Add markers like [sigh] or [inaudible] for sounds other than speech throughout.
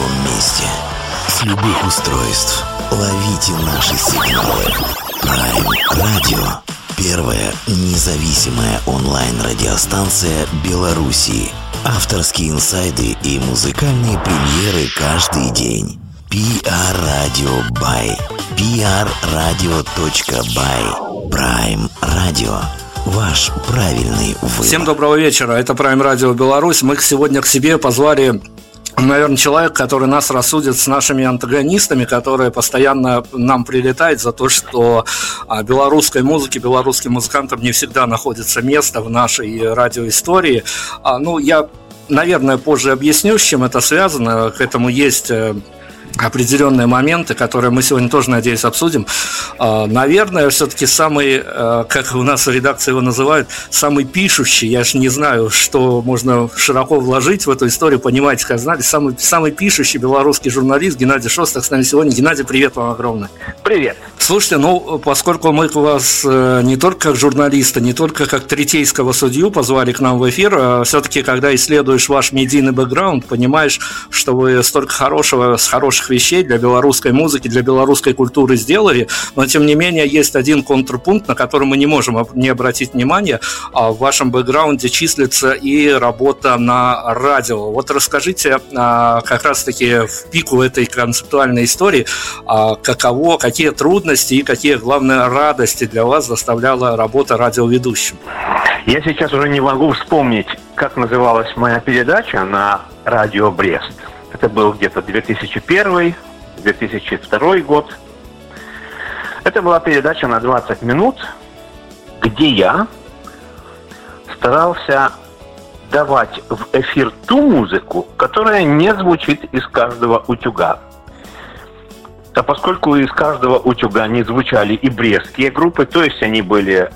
любом месте. С любых устройств. Ловите наши сигналы. Prime Radio. Первая независимая онлайн-радиостанция Беларуси. Авторские инсайды и музыкальные премьеры каждый день. PR Radio by prradio.by Prime Radio. Ваш правильный выбор. Всем доброго вечера. Это Prime Radio Беларусь. Мы сегодня к себе позвали наверное, человек, который нас рассудит с нашими антагонистами, которые постоянно нам прилетает за то, что а, белорусской музыке, белорусским музыкантам не всегда находится место в нашей радиоистории. А, ну, я, наверное, позже объясню, с чем это связано. К этому есть э, определенные моменты, которые мы сегодня тоже, надеюсь, обсудим. А, наверное, все-таки самый, э, как у нас в редакции его называют, самый пишущий, я же не знаю, что можно широко вложить в эту историю, понимаете, как знали, самый, самый пишущий белорусский журналист Геннадий Шостак с нами сегодня. Геннадий, привет вам огромное. Привет. Слушайте, ну, поскольку мы вас э, не только как журналиста, не только как третейского судью позвали к нам в эфир, а все-таки, когда исследуешь ваш медийный бэкграунд, понимаешь, что вы столько хорошего, с хороших вещей для белорусской музыки, для белорусской культуры сделали, но тем не менее есть один контрпункт, на который мы не можем не обратить внимания. А в вашем бэкграунде числится и работа на радио. Вот расскажите а, как раз-таки в пику этой концептуальной истории, а, каково, какие трудности и какие, главные радости для вас заставляла работа радиоведущим? Я сейчас уже не могу вспомнить, как называлась моя передача на радио Брест. Это был где-то 2001-2002 год. Это была передача на 20 минут, где я старался давать в эфир ту музыку, которая не звучит из каждого утюга. А поскольку из каждого утюга не звучали и брестские группы, то есть они были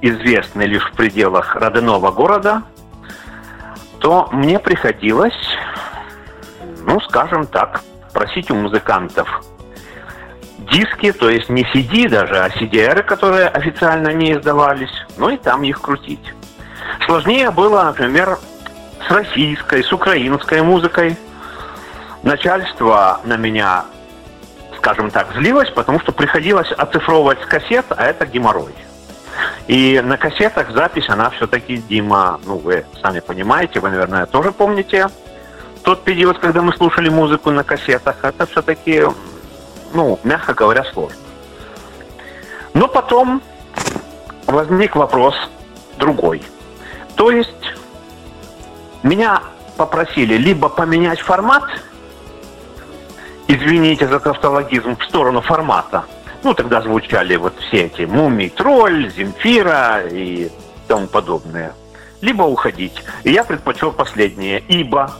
известны лишь в пределах родного города, то мне приходилось ну, скажем так, просить у музыкантов диски, то есть не CD даже, а CDR, которые официально не издавались, ну и там их крутить. Сложнее было, например, с российской, с украинской музыкой. Начальство на меня, скажем так, злилось, потому что приходилось оцифровывать с кассет, а это геморрой. И на кассетах запись, она все-таки, Дима, ну вы сами понимаете, вы, наверное, тоже помните, тот период, когда мы слушали музыку на кассетах, это все-таки, ну, мягко говоря, сложно. Но потом возник вопрос другой. То есть меня попросили либо поменять формат, извините за тавтологизм, в сторону формата. Ну, тогда звучали вот все эти «Мумий тролль», «Земфира» и тому подобное. Либо уходить. И я предпочел последнее, ибо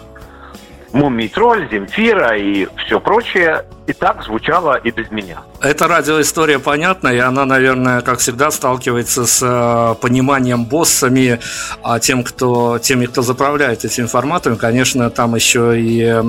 Мумий тролль, Земфира и все прочее и так звучало и без меня. Эта радиоистория понятна, и она, наверное, как всегда, сталкивается с э, пониманием боссами, а тем, кто, теми, кто заправляет этими форматами, конечно, там еще и э,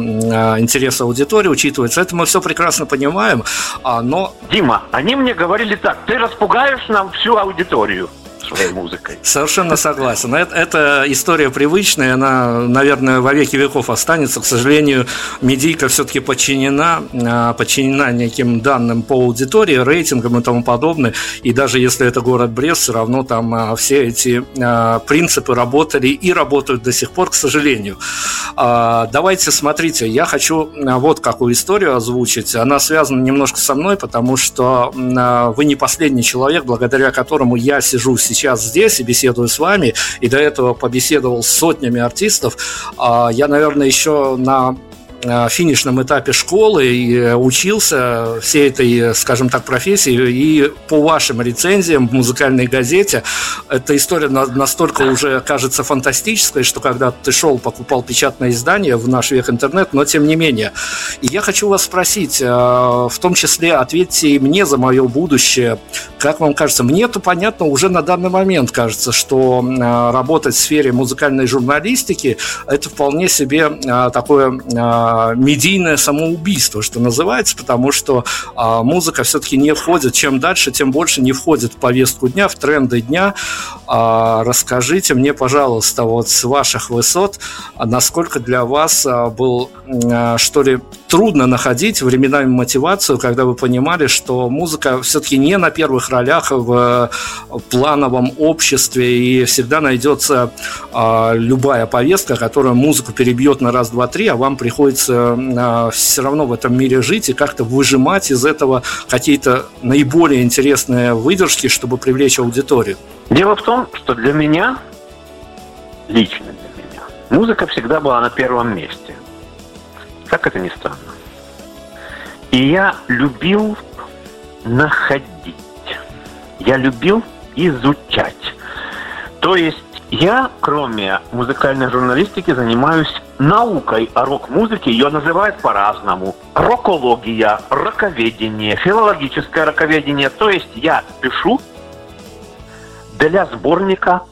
интерес аудитории учитывается. Это мы все прекрасно понимаем, а, но... Дима, они мне говорили так, ты распугаешь нам всю аудиторию своей музыкой. Совершенно согласен. Это, это история привычная, она, наверное, во веки веков останется. К сожалению, медийка все-таки подчинена, а, подчинена неким данным по аудитории, рейтингам и тому подобное. И даже если это город Брест, все равно там а, все эти а, принципы работали и работают до сих пор, к сожалению. Давайте, смотрите, я хочу вот какую историю озвучить. Она связана немножко со мной, потому что вы не последний человек, благодаря которому я сижу сейчас сейчас здесь и беседую с вами, и до этого побеседовал с сотнями артистов, а я, наверное, еще на финишном этапе школы и э, учился всей этой, скажем так, профессии. И по вашим рецензиям в музыкальной газете эта история настолько уже кажется фантастической, что когда ты шел, покупал печатное издание в наш век интернет, но тем не менее. И я хочу вас спросить, э, в том числе ответьте и мне за мое будущее. Как вам кажется, мне-то понятно уже на данный момент кажется, что работать в сфере музыкальной журналистики это вполне себе такое а, медийное самоубийство, что называется, потому что а, музыка все-таки не входит, чем дальше, тем больше не входит в повестку дня, в тренды дня. А, расскажите мне, пожалуйста, вот с ваших высот, насколько для вас а, был, а, что ли, трудно находить временами мотивацию, когда вы понимали, что музыка все-таки не на первых ролях в плановом обществе, и всегда найдется любая повестка, которая музыку перебьет на раз, два, три, а вам приходится все равно в этом мире жить и как-то выжимать из этого какие-то наиболее интересные выдержки, чтобы привлечь аудиторию. Дело в том, что для меня, лично для меня, музыка всегда была на первом месте. Как это ни странно. И я любил находить. Я любил изучать. То есть я, кроме музыкальной журналистики, занимаюсь наукой о рок-музыке. Ее называют по-разному. Рокология, роковедение, филологическое роковедение. То есть я пишу для сборника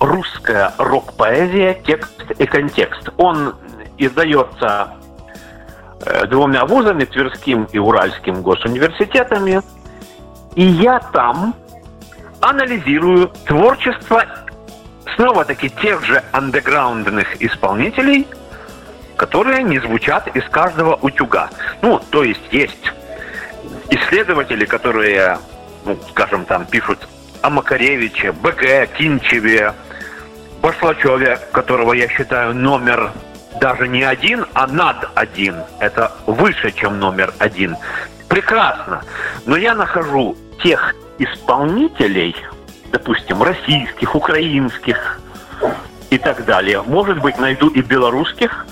«Русская рок-поэзия. Текст и контекст». Он издается э, двумя вузами, Тверским и Уральским госуниверситетами. И я там анализирую творчество снова-таки тех же андеграундных исполнителей, которые не звучат из каждого утюга. Ну, то есть есть исследователи, которые, ну, скажем, там пишут о Макаревиче, БГ, Кинчеве, Башлачеве, которого я считаю номер даже не один, а над один. Это выше, чем номер один. Прекрасно. Но я нахожу тех исполнителей, допустим, российских, украинских и так далее. Может быть, найду и белорусских,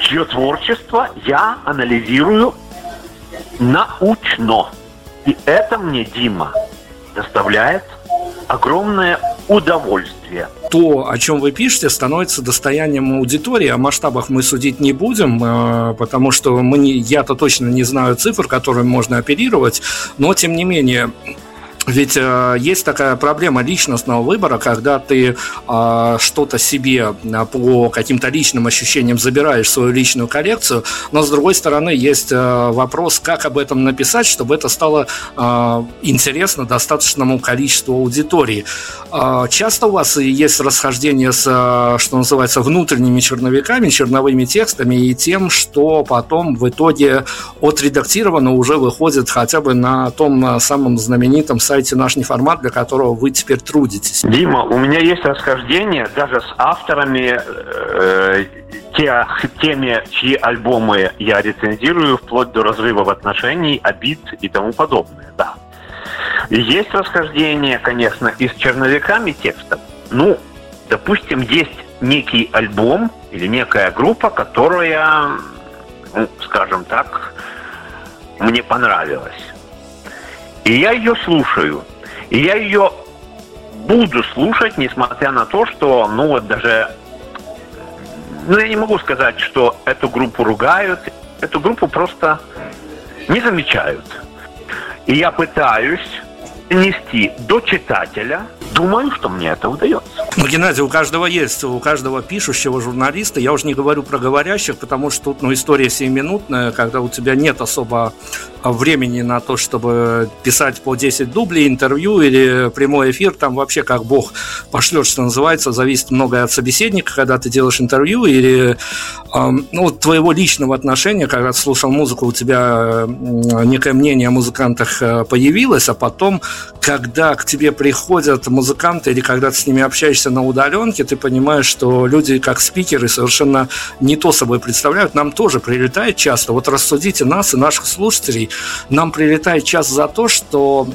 чье творчество я анализирую научно. И это мне, Дима, доставляет огромное удовольствие. То, о чем вы пишете, становится достоянием аудитории. О масштабах мы судить не будем, э, потому что мы не, я-то точно не знаю цифр, которыми можно оперировать, но тем не менее ведь э, есть такая проблема личностного выбора, когда ты э, что-то себе э, по каким-то личным ощущениям забираешь в свою личную коллекцию, но с другой стороны есть э, вопрос, как об этом написать, чтобы это стало э, интересно достаточному количеству аудитории. Э, часто у вас есть расхождение с, э, что называется, внутренними черновиками, черновыми текстами и тем, что потом в итоге отредактировано уже выходит хотя бы на том э, самом знаменитом сайте сайте наш неформат, для которого вы теперь трудитесь. Дима, у меня есть расхождение даже с авторами э, те, теми, чьи альбомы я рецензирую, вплоть до разрывов отношений, обид и тому подобное, да. Есть расхождение, конечно, и с черновиками текстов. Ну, допустим, есть некий альбом или некая группа, которая, ну, скажем так, мне понравилась. И я ее слушаю. И я ее буду слушать, несмотря на то, что, ну вот даже, ну я не могу сказать, что эту группу ругают, эту группу просто не замечают. И я пытаюсь нести до читателя Думаю, что мне это удается. Ну, Геннадий, у каждого есть, у каждого пишущего журналиста, я уже не говорю про говорящих, потому что тут ну, история семиминутная, когда у тебя нет особо времени на то, чтобы писать по 10 дублей, интервью или прямой эфир, там вообще как бог пошлет, что называется, зависит многое от собеседника, когда ты делаешь интервью или э, ну, твоего личного отношения, когда ты слушал музыку, у тебя некое мнение о музыкантах э, появилось, а потом, когда к тебе приходят музыканты, или когда ты с ними общаешься на удаленке, ты понимаешь, что люди как спикеры совершенно не то собой представляют. Нам тоже прилетает часто. Вот рассудите нас и наших слушателей. Нам прилетает часто за то, что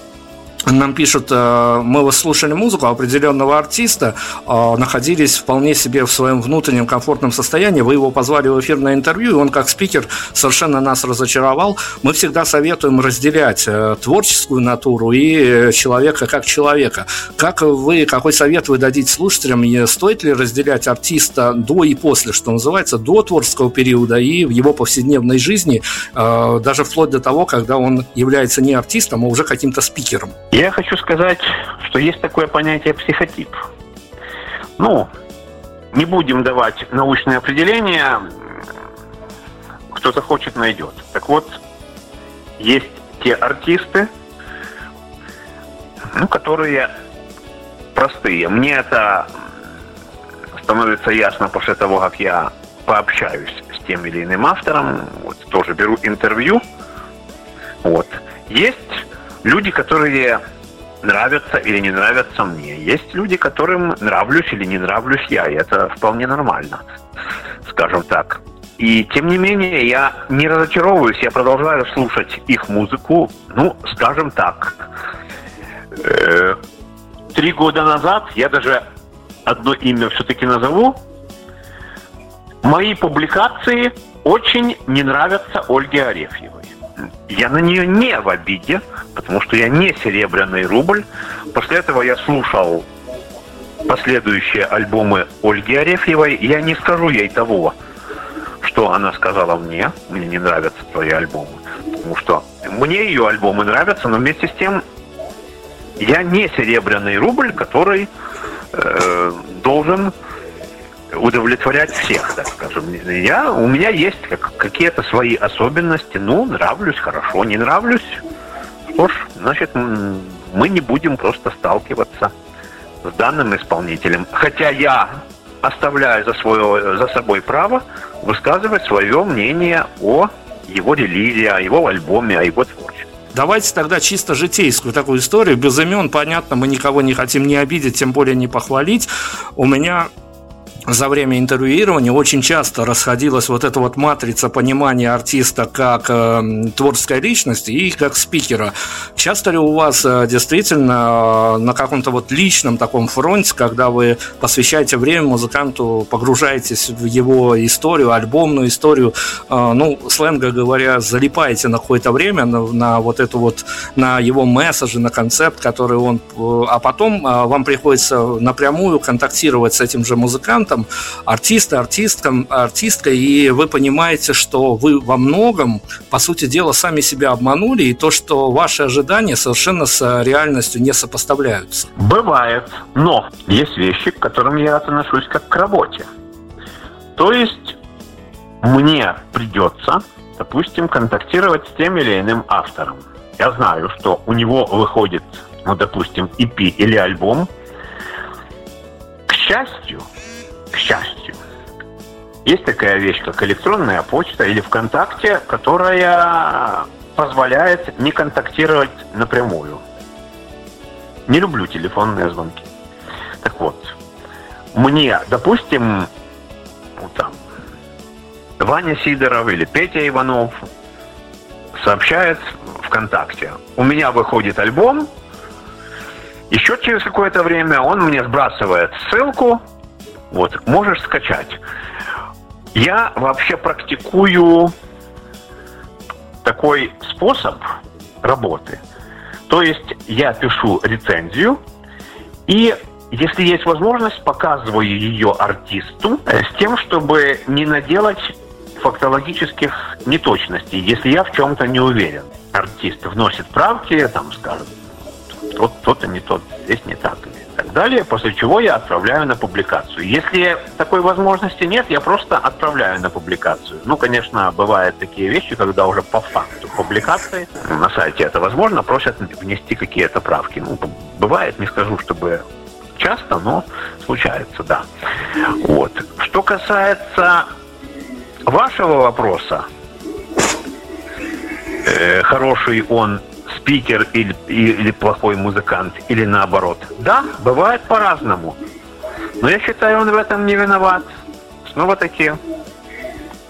нам пишут, э, мы вас слушали музыку определенного артиста, э, находились вполне себе в своем внутреннем комфортном состоянии, вы его позвали в эфир на интервью, и он как спикер совершенно нас разочаровал. Мы всегда советуем разделять э, творческую натуру и человека как человека. Как вы, какой совет вы дадите слушателям, стоит ли разделять артиста до и после, что называется, до творческого периода и в его повседневной жизни, даже вплоть до того, когда он является не артистом, а уже каким-то спикером? Я хочу сказать, что есть такое понятие психотип. Ну, не будем давать научное определение, кто захочет, найдет. Так вот, есть те артисты, ну, которые простые. Мне это становится ясно после того, как я пообщаюсь с тем или иным автором, вот, тоже беру интервью. Вот. Есть люди, которые нравятся или не нравятся мне. Есть люди, которым нравлюсь или не нравлюсь я, и это вполне нормально, скажем так. И тем не менее, я не разочаровываюсь, я продолжаю слушать их музыку, ну, скажем так. Э, три года назад, я даже одно имя все-таки назову, мои публикации очень не нравятся Ольге Арефьевой. Я на нее не в обиде, потому что я не серебряный рубль. После этого я слушал последующие альбомы Ольги Арефьевой. Я не скажу ей того, что она сказала мне. Мне не нравятся твои альбомы. Потому что мне ее альбомы нравятся, но вместе с тем я не серебряный рубль, который э, должен удовлетворять всех, так скажем. Я, у меня есть как, какие-то свои особенности. Ну, нравлюсь, хорошо, не нравлюсь. Что ж, значит, мы не будем просто сталкиваться с данным исполнителем. Хотя я оставляю за, свое, за собой право высказывать свое мнение о его релизе, о его альбоме, о его творчестве. Давайте тогда чисто житейскую такую историю. Без имен, понятно, мы никого не хотим не обидеть, тем более не похвалить. У меня за время интервьюирования очень часто расходилась вот эта вот матрица понимания артиста как э, творческой личности и как спикера. Часто ли у вас э, действительно э, на каком-то вот личном таком фронте, когда вы посвящаете время музыканту, погружаетесь в его историю, альбомную историю, э, ну, сленга говоря, залипаете на какое-то время на, на вот эту вот, на его месседжи, на концепт, который он... Э, а потом э, вам приходится напрямую контактировать с этим же музыкантом, артистом, артиста, артистком, артисткой, и вы понимаете, что вы во многом, по сути дела, сами себя обманули, и то, что ваши ожидания совершенно с реальностью не сопоставляются. Бывает, но есть вещи, к которым я отношусь как к работе. То есть мне придется, допустим, контактировать с тем или иным автором. Я знаю, что у него выходит, ну, допустим, EP или альбом. К счастью, счастью. Есть такая вещь, как электронная почта или ВКонтакте, которая позволяет не контактировать напрямую. Не люблю телефонные звонки. Так вот, мне, допустим, ну, там, Ваня Сидоров или Петя Иванов сообщает ВКонтакте. У меня выходит альбом, еще через какое-то время он мне сбрасывает ссылку, вот, можешь скачать. Я вообще практикую такой способ работы. То есть я пишу рецензию и если есть возможность, показываю ее артисту с тем, чтобы не наделать фактологических неточностей, если я в чем-то не уверен. Артист вносит правки, там, скажет, тот, то-то не тот, здесь не так так далее, после чего я отправляю на публикацию. Если такой возможности нет, я просто отправляю на публикацию. Ну, конечно, бывают такие вещи, когда уже по факту публикации на сайте это возможно, просят внести какие-то правки. Ну, бывает, не скажу, чтобы часто, но случается, да. Вот. Что касается вашего вопроса, э, хороший он спикер или, или плохой музыкант, или наоборот. Да, бывает по-разному. Но я считаю, он в этом не виноват. Снова-таки,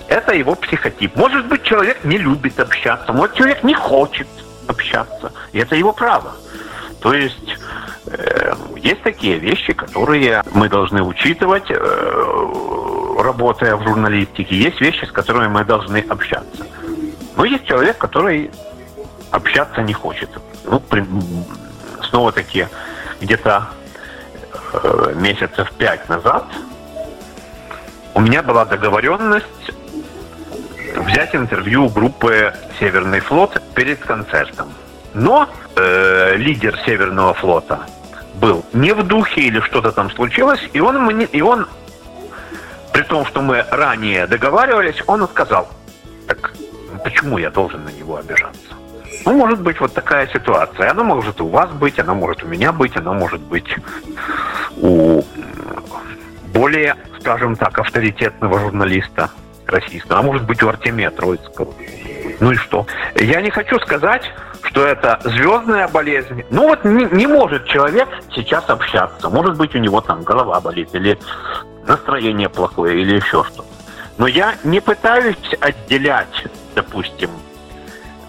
это его психотип. Может быть, человек не любит общаться, может, человек не хочет общаться. И это его право. То есть э, есть такие вещи, которые мы должны учитывать, э, работая в журналистике. Есть вещи, с которыми мы должны общаться. Но есть человек, который общаться не хочет. Ну, при, снова-таки, где-то э, месяцев пять назад у меня была договоренность взять интервью группы «Северный флот» перед концертом. Но э, лидер Северного флота был не в духе или что-то там случилось, и он, мне, и он, при том, что мы ранее договаривались, он отказал. Так почему я должен на него обижаться? Ну, может быть вот такая ситуация. Она может у вас быть, она может у меня быть, она может быть у более, скажем так, авторитетного журналиста российского, а может быть у Артемия Троицкого. Ну и что? Я не хочу сказать, что это звездная болезнь. Ну вот не, не может человек сейчас общаться. Может быть, у него там голова болит, или настроение плохое, или еще что-то. Но я не пытаюсь отделять, допустим,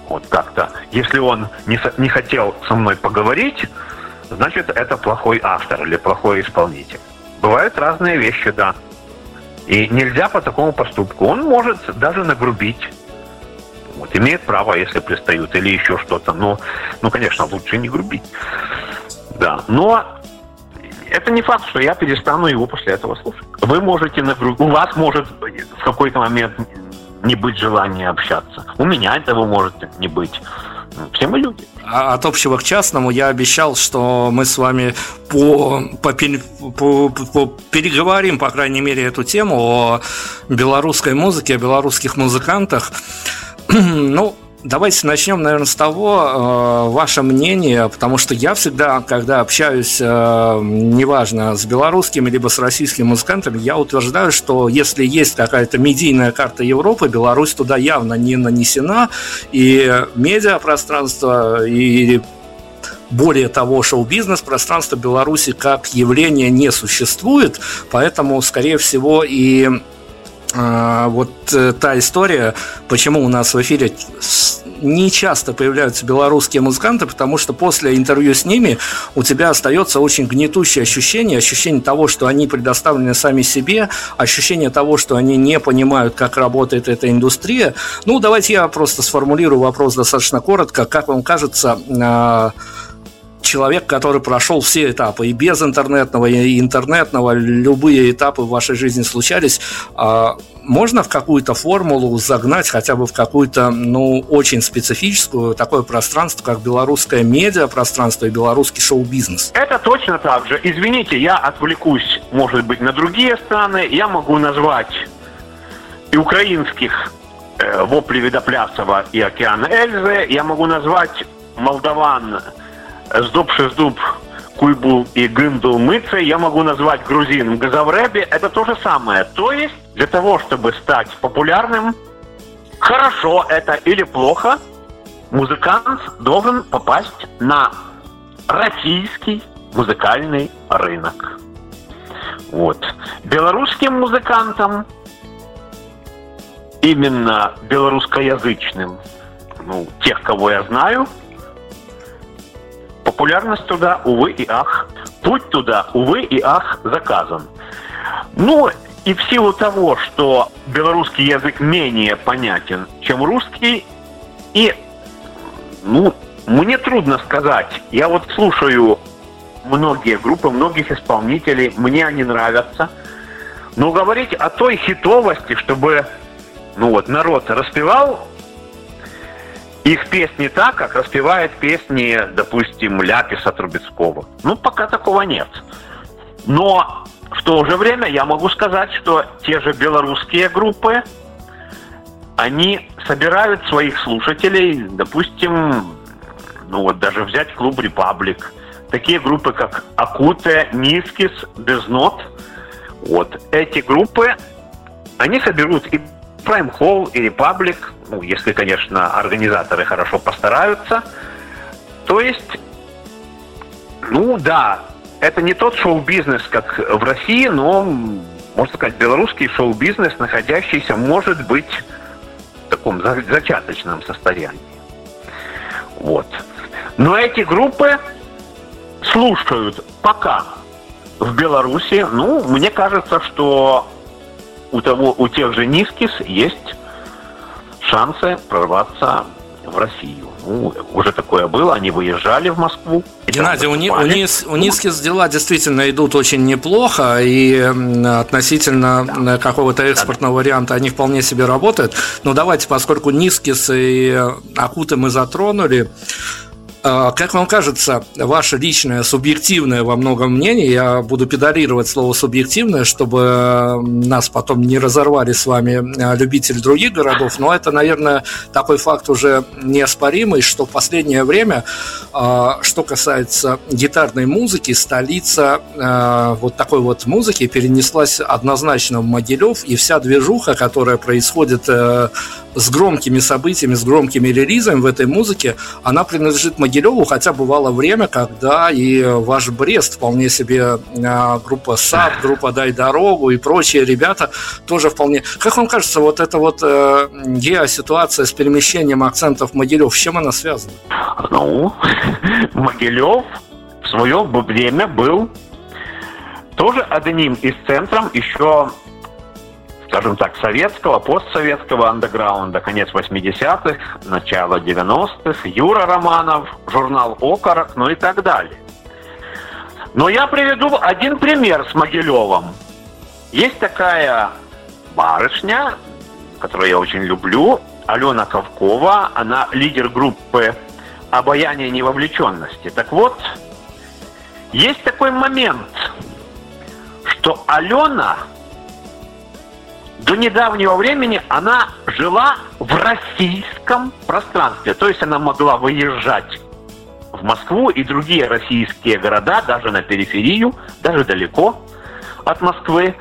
вот как-то, если он не, не хотел со мной поговорить, значит, это плохой автор или плохой исполнитель. Бывают разные вещи, да. И нельзя по такому поступку. Он может даже нагрубить. Вот, имеет право, если пристают, или еще что-то. Но, ну, конечно, лучше не грубить. Да. Но это не факт, что я перестану его после этого слушать. Вы можете нагрубить. У вас может в какой-то момент не быть желания общаться. У меня этого может не быть. Все мы люди. А от общего к частному я обещал, что мы с вами по, по, по, по, переговорим, по крайней мере, эту тему о белорусской музыке, о белорусских музыкантах. [clears throat] ну, Давайте начнем, наверное, с того, э, ваше мнение, потому что я всегда, когда общаюсь, э, неважно, с белорусскими либо с российскими музыкантами, я утверждаю, что если есть какая-то медийная карта Европы, Беларусь туда явно не нанесена, и медиапространство, и более того, шоу-бизнес пространство Беларуси как явление не существует, поэтому, скорее всего, и вот э, та история, почему у нас в эфире не часто появляются белорусские музыканты, потому что после интервью с ними у тебя остается очень гнетущее ощущение, ощущение того, что они предоставлены сами себе, ощущение того, что они не понимают, как работает эта индустрия. Ну, давайте я просто сформулирую вопрос достаточно коротко. Как вам кажется, а, человек, который прошел все этапы, и без интернетного, и интернетного, любые этапы в вашей жизни случались, а, можно в какую-то формулу загнать хотя бы в какую-то, ну, очень специфическую такое пространство, как белорусское медиапространство и белорусский шоу-бизнес? Это точно так же. Извините, я отвлекусь, может быть, на другие страны. Я могу назвать и украинских э, Вопли Видоплясова и Океана Эльзы. Я могу назвать молдаван Сдуб Шиздуб Куйбу и Гындул Мыце я могу назвать грузин в Газавребе. Это то же самое. То есть для того, чтобы стать популярным, хорошо это или плохо, музыкант должен попасть на российский музыкальный рынок. Вот. Белорусским музыкантам, именно белорусскоязычным, ну, тех, кого я знаю, Популярность туда, увы и ах. Путь туда, увы и ах, заказан. Ну, и в силу того, что белорусский язык менее понятен, чем русский, и, ну, мне трудно сказать. Я вот слушаю многие группы, многих исполнителей, мне они нравятся. Но говорить о той хитовости, чтобы, ну вот, народ распевал их песни так, как распевает песни, допустим, Ляписа Трубецкого. Ну, пока такого нет. Но в то же время я могу сказать, что те же белорусские группы, они собирают своих слушателей, допустим, ну вот даже взять клуб «Репаблик», такие группы, как «Акуте», «Нискис», «Безнот», вот эти группы, они соберут и Prime Hall и Republic, ну, если, конечно, организаторы хорошо постараются. То есть, ну да, это не тот шоу-бизнес, как в России, но, можно сказать, белорусский шоу-бизнес, находящийся, может быть, в таком зачаточном состоянии. Вот. Но эти группы слушают пока в Беларуси, ну, мне кажется, что у, того, у тех же Нискис есть шансы прорваться в Россию. Ну, уже такое было, они выезжали в Москву. Геннадий, у, у, Нис, у Нискис дела действительно идут очень неплохо, и относительно да. какого-то экспортного да. варианта они вполне себе работают. Но давайте, поскольку Нискис и Акуты мы затронули, как вам кажется, ваше личное, субъективное во многом мнение, я буду педалировать слово субъективное, чтобы нас потом не разорвали с вами а, любители других городов, но это, наверное, такой факт уже неоспоримый, что в последнее время, а, что касается гитарной музыки, столица вот такой вот музыки перенеслась однозначно в Могилев, и вся движуха, которая происходит э, с громкими событиями, с громкими релизами в этой музыке, она принадлежит Могилеву, хотя бывало время, когда и ваш Брест, вполне себе а, группа САД, группа Дай Дорогу и прочие ребята тоже вполне... Как вам кажется, вот эта вот э, геоситуация с перемещением акцентов Могилев, с чем она связана? Ну, Могилев в свое время был тоже одним из центров еще скажем так, советского, постсоветского андеграунда, конец 80-х, начало 90-х, Юра Романов, журнал «Окорок», ну и так далее. Но я приведу один пример с Могилевым. Есть такая барышня, которую я очень люблю, Алена Ковкова, она лидер группы «Обаяние невовлеченности». Так вот, есть такой момент, что Алена до недавнего времени она жила в российском пространстве. То есть она могла выезжать в Москву и другие российские города, даже на периферию, даже далеко от Москвы.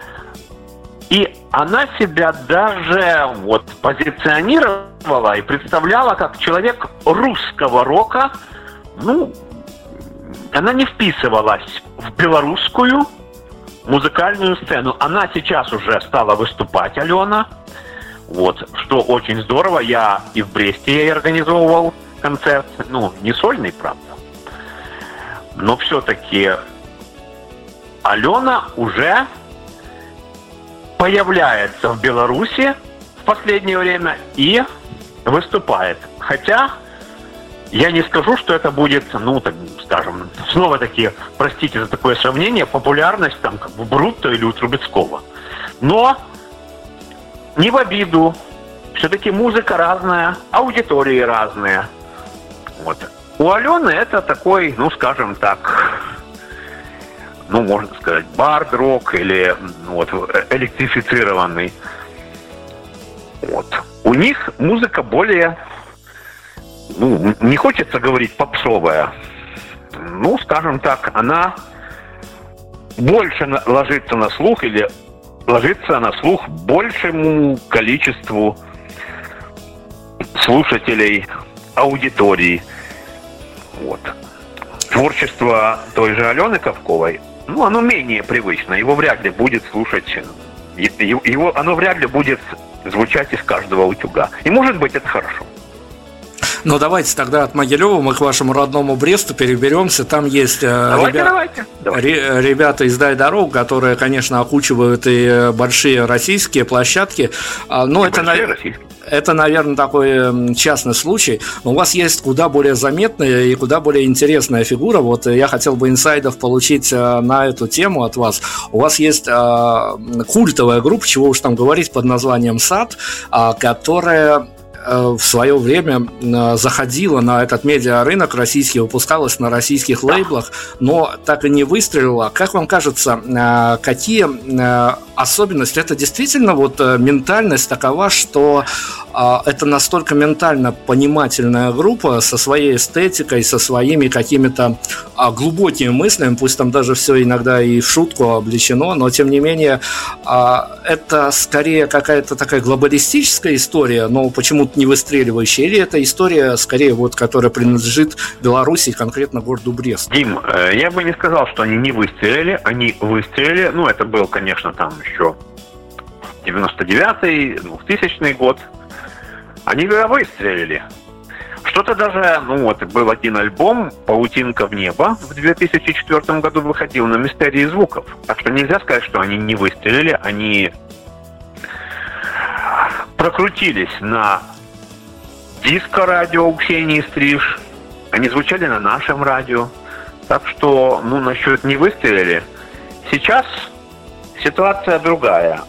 И она себя даже вот позиционировала и представляла как человек русского рока. Ну, она не вписывалась в белорусскую музыкальную сцену. Она сейчас уже стала выступать, Алена. Вот, что очень здорово. Я и в Бресте ей организовывал концерт. Ну, не сольный, правда. Но все-таки Алена уже появляется в Беларуси в последнее время и выступает. Хотя я не скажу, что это будет, ну, так, скажем, снова таки, простите за такое сравнение, популярность там как бы Брутто или у Трубецкого. Но не в обиду. Все-таки музыка разная, аудитории разные. Вот. У Алены это такой, ну, скажем так, ну, можно сказать, бард-рок или ну, вот, электрифицированный. Вот. У них музыка более ну, не хочется говорить попсовая, ну, скажем так, она больше ложится на слух или ложится на слух большему количеству слушателей, аудитории. Вот. Творчество той же Алены Ковковой, ну, оно менее привычно. Его вряд ли будет слушать, его, оно вряд ли будет звучать из каждого утюга. И может быть это хорошо. Ну, давайте тогда от Могилева мы к вашему родному Бресту переберемся. Там есть э, давайте, ребя... давайте, давайте. ребята из «Дай дорог», которые, конечно, окучивают и большие российские площадки. А, но и это, большие это, наверное, такой частный случай. Но у вас есть куда более заметная и куда более интересная фигура. Вот я хотел бы инсайдов получить э, на эту тему от вас. У вас есть э, культовая группа, чего уж там говорить, под названием «Сад», э, которая Э, в свое время э, заходила на этот медиарынок российский, выпускалась на российских лейблах, но так и не выстрелила. Как вам кажется, э, какие особенности? Это действительно вот ментальность такова, что это настолько ментально понимательная группа со своей эстетикой, со своими какими-то глубокими мыслями, пусть там даже все иногда и в шутку обличено, но тем не менее это скорее какая-то такая глобалистическая история, но почему-то не выстреливающая, или это история, скорее, вот, которая принадлежит Беларуси, конкретно городу Брест? Дим, э, я бы не сказал, что они не выстрелили, они выстрелили, ну, это был, конечно, там еще 99-й, 2000 год, они выстрелили. Что-то даже, ну вот, был один альбом «Паутинка в небо» в 2004 году выходил на «Мистерии звуков». Так что нельзя сказать, что они не выстрелили, они прокрутились на диско-радио у Ксении Стриж. Они звучали на нашем радио. Так что, ну, насчет не выстрелили. Сейчас ситуация другая.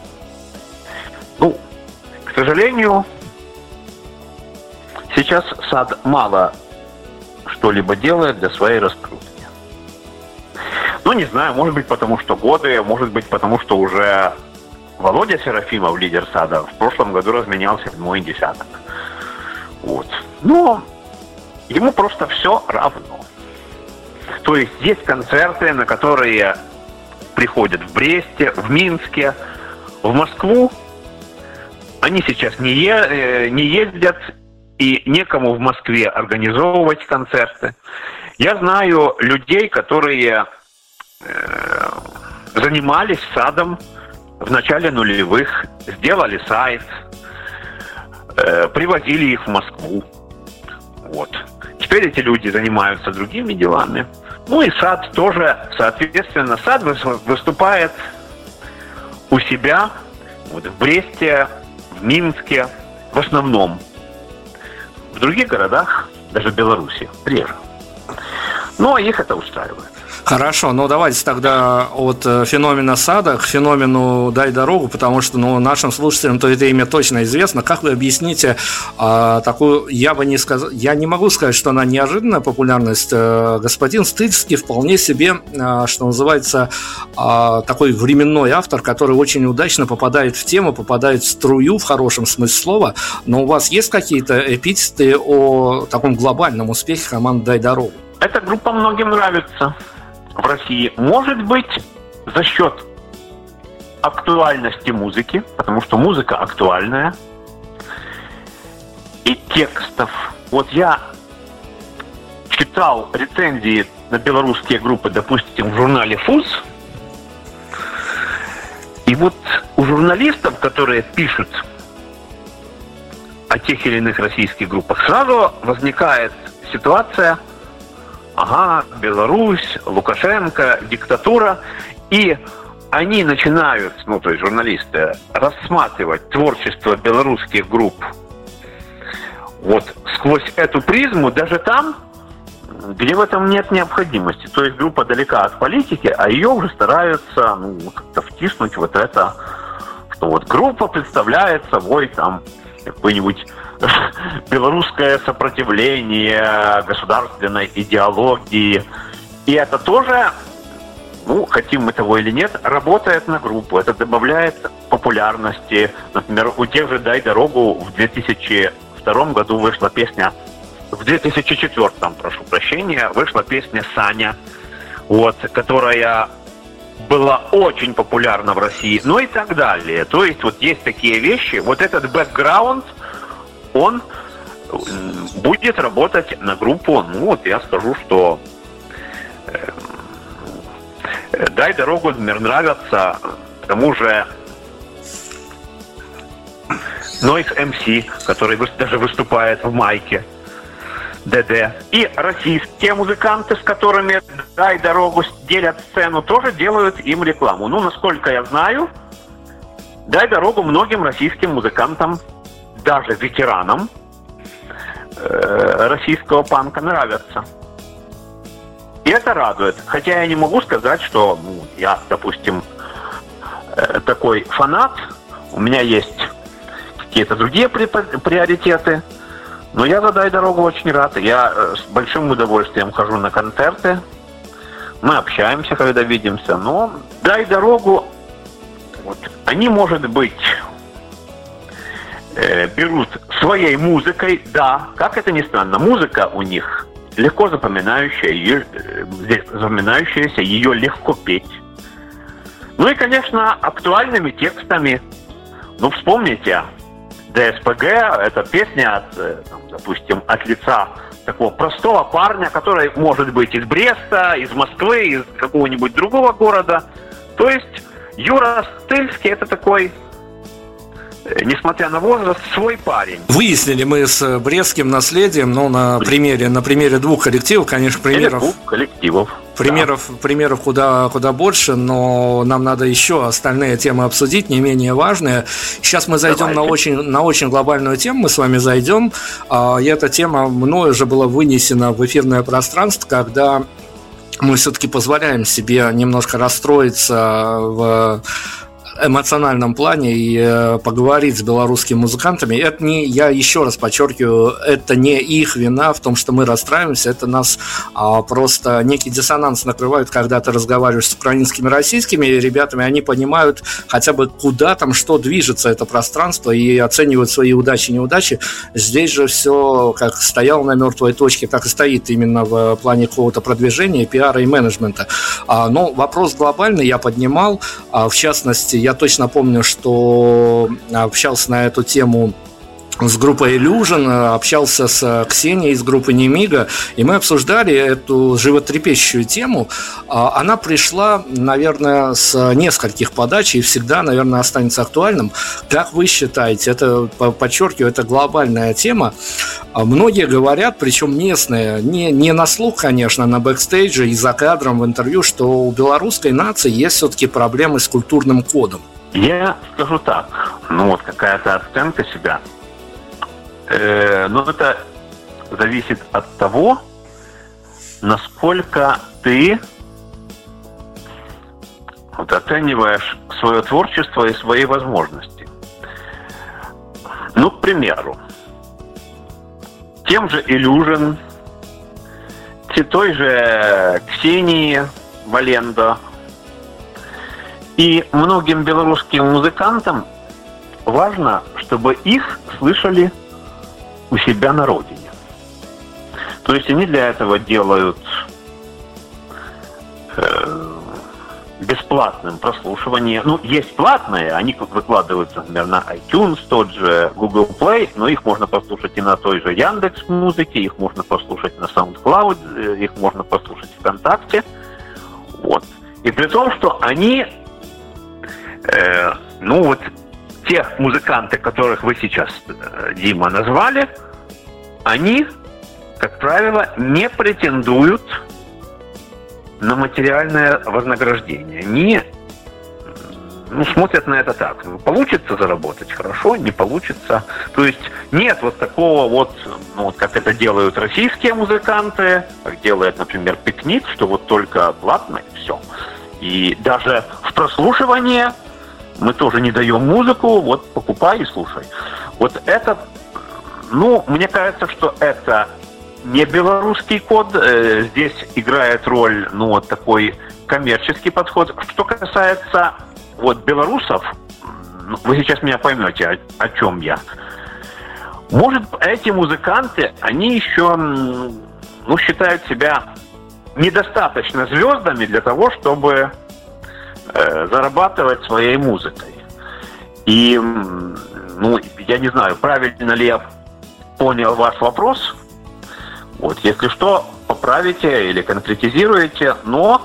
Ну, к сожалению, сейчас сад мало что-либо делает для своей раскрутки. Ну, не знаю, может быть, потому что годы, может быть, потому что уже Володя Серафимов, лидер сада, в прошлом году разменялся в мой десяток. Вот. Но ему просто все равно. То есть есть концерты, на которые приходят в Бресте, в Минске, в Москву. Они сейчас не, е, э, не ездят, и некому в Москве организовывать концерты. Я знаю людей, которые э, занимались садом в начале нулевых, сделали сайт, э, привозили их в Москву. Вот. Теперь эти люди занимаются другими делами. Ну и сад тоже, соответственно, сад выступает у себя вот, в Бресте, в Минске, в основном. В других городах, даже в Беларуси, реже. Но их это устраивает. Хорошо, ну давайте тогда от э, феномена сада к феномену «Дай дорогу», потому что ну, нашим слушателям то это имя точно известно. Как вы объясните а, такую, я бы не сказал, я не могу сказать, что она неожиданная популярность. А, господин Стыльский вполне себе, а, что называется, а, такой временной автор, который очень удачно попадает в тему, попадает в струю в хорошем смысле слова. Но у вас есть какие-то эпитеты о таком глобальном успехе команды «Дай дорогу»? Эта группа многим нравится в России. Может быть, за счет актуальности музыки, потому что музыка актуальная, и текстов. Вот я читал рецензии на белорусские группы, допустим, в журнале «Фуз», и вот у журналистов, которые пишут о тех или иных российских группах, сразу возникает ситуация – ага, Беларусь, Лукашенко, диктатура. И они начинают, ну, то есть журналисты, рассматривать творчество белорусских групп вот сквозь эту призму, даже там, где в этом нет необходимости. То есть группа далека от политики, а ее уже стараются ну, как-то втиснуть вот это, что вот группа представляет собой там какой-нибудь [laughs] белорусское сопротивление государственной идеологии. И это тоже, ну, хотим мы того или нет, работает на группу. Это добавляет популярности. Например, у тех же «Дай дорогу» в 2002 году вышла песня в 2004, прошу прощения, вышла песня «Саня», вот, которая была очень популярна в России, ну и так далее. То есть вот есть такие вещи, вот этот бэкграунд – он будет работать на группу, ну вот я скажу, что э, дай дорогу мне нравятся тому же Noise MC, который даже выступает в майке. ДД. И российские музыканты, с которыми «Дай дорогу» делят сцену, тоже делают им рекламу. Ну, насколько я знаю, «Дай дорогу» многим российским музыкантам даже ветеранам э, российского панка нравятся. И это радует. Хотя я не могу сказать, что ну, я, допустим, э, такой фанат, у меня есть какие-то другие приоритеты, но я за «Дай дорогу» очень рад. Я э, с большим удовольствием хожу на концерты, мы общаемся, когда видимся, но «Дай дорогу», вот, они, может быть, э, берут своей музыкой, да, как это ни странно, музыка у них легко запоминающая, э, запоминающаяся, ее легко петь. Ну и, конечно, актуальными текстами. Ну, вспомните, ДСПГ – это песня, от, э, там, допустим, от лица такого простого парня, который может быть из Бреста, из Москвы, из какого-нибудь другого города. То есть Юра Стыльский – это такой несмотря на возраст, свой парень. Выяснили мы с Брестским наследием, ну, на примере, на примере двух коллективов, конечно, примеров. Или двух коллективов. Примеров, да. примеров куда, куда больше, но нам надо еще остальные темы обсудить, не менее важные. Сейчас мы зайдем на очень, на очень глобальную тему, мы с вами зайдем. А, и эта тема мною уже была вынесена в эфирное пространство, когда мы все-таки позволяем себе немножко расстроиться в эмоциональном плане и э, поговорить с белорусскими музыкантами. Это не, я еще раз подчеркиваю, это не их вина в том, что мы расстраиваемся, это нас а, просто некий диссонанс накрывает, когда ты разговариваешь с украинскими, российскими ребятами, они понимают хотя бы куда там, что движется это пространство и оценивают свои удачи и неудачи. Здесь же все как стояло на мертвой точке, так и стоит именно в плане какого-то продвижения, пиара и менеджмента. А, но вопрос глобальный я поднимал, а, в частности, я точно помню, что общался на эту тему с группой Illusion, общался с Ксенией из группы Немига, и мы обсуждали эту животрепещущую тему. А, она пришла, наверное, с нескольких подач и всегда, наверное, останется актуальным. Как вы считаете, это, подчеркиваю, это глобальная тема. А, многие говорят, причем местные, не, не на слух, конечно, на бэкстейдже и за кадром в интервью, что у белорусской нации есть все-таки проблемы с культурным кодом. Я скажу так, ну вот какая-то оценка себя – Э, но это зависит от того, насколько ты вот, оцениваешь свое творчество и свои возможности. Ну, к примеру, тем же Illusion, той же Ксении Валендо и многим белорусским музыкантам важно, чтобы их слышали у себя на родине. То есть они для этого делают э, бесплатным прослушивание. Ну, есть платные, они выкладываются, например, на iTunes, тот же Google Play, но их можно послушать и на той же Яндекс Музыке, их можно послушать на SoundCloud, э, их можно послушать ВКонтакте. Вот. И при том, что они, э, ну вот, те музыканты, которых вы сейчас, э, Дима, назвали, они, как правило, не претендуют на материальное вознаграждение. Они ну, смотрят на это так. Получится заработать хорошо, не получится. То есть нет вот такого вот, ну, вот как это делают российские музыканты, как делает, например, пикник, что вот только платно и все. И даже в прослушивание мы тоже не даем музыку, вот покупай и слушай. Вот это, ну, мне кажется, что это не белорусский код, э, здесь играет роль, ну, вот такой коммерческий подход. Что касается вот белорусов, вы сейчас меня поймете, о, о чем я. Может, эти музыканты, они еще, ну, считают себя недостаточно звездами для того, чтобы зарабатывать своей музыкой. И, ну, я не знаю, правильно ли я понял ваш вопрос. Вот, если что, поправите или конкретизируете, но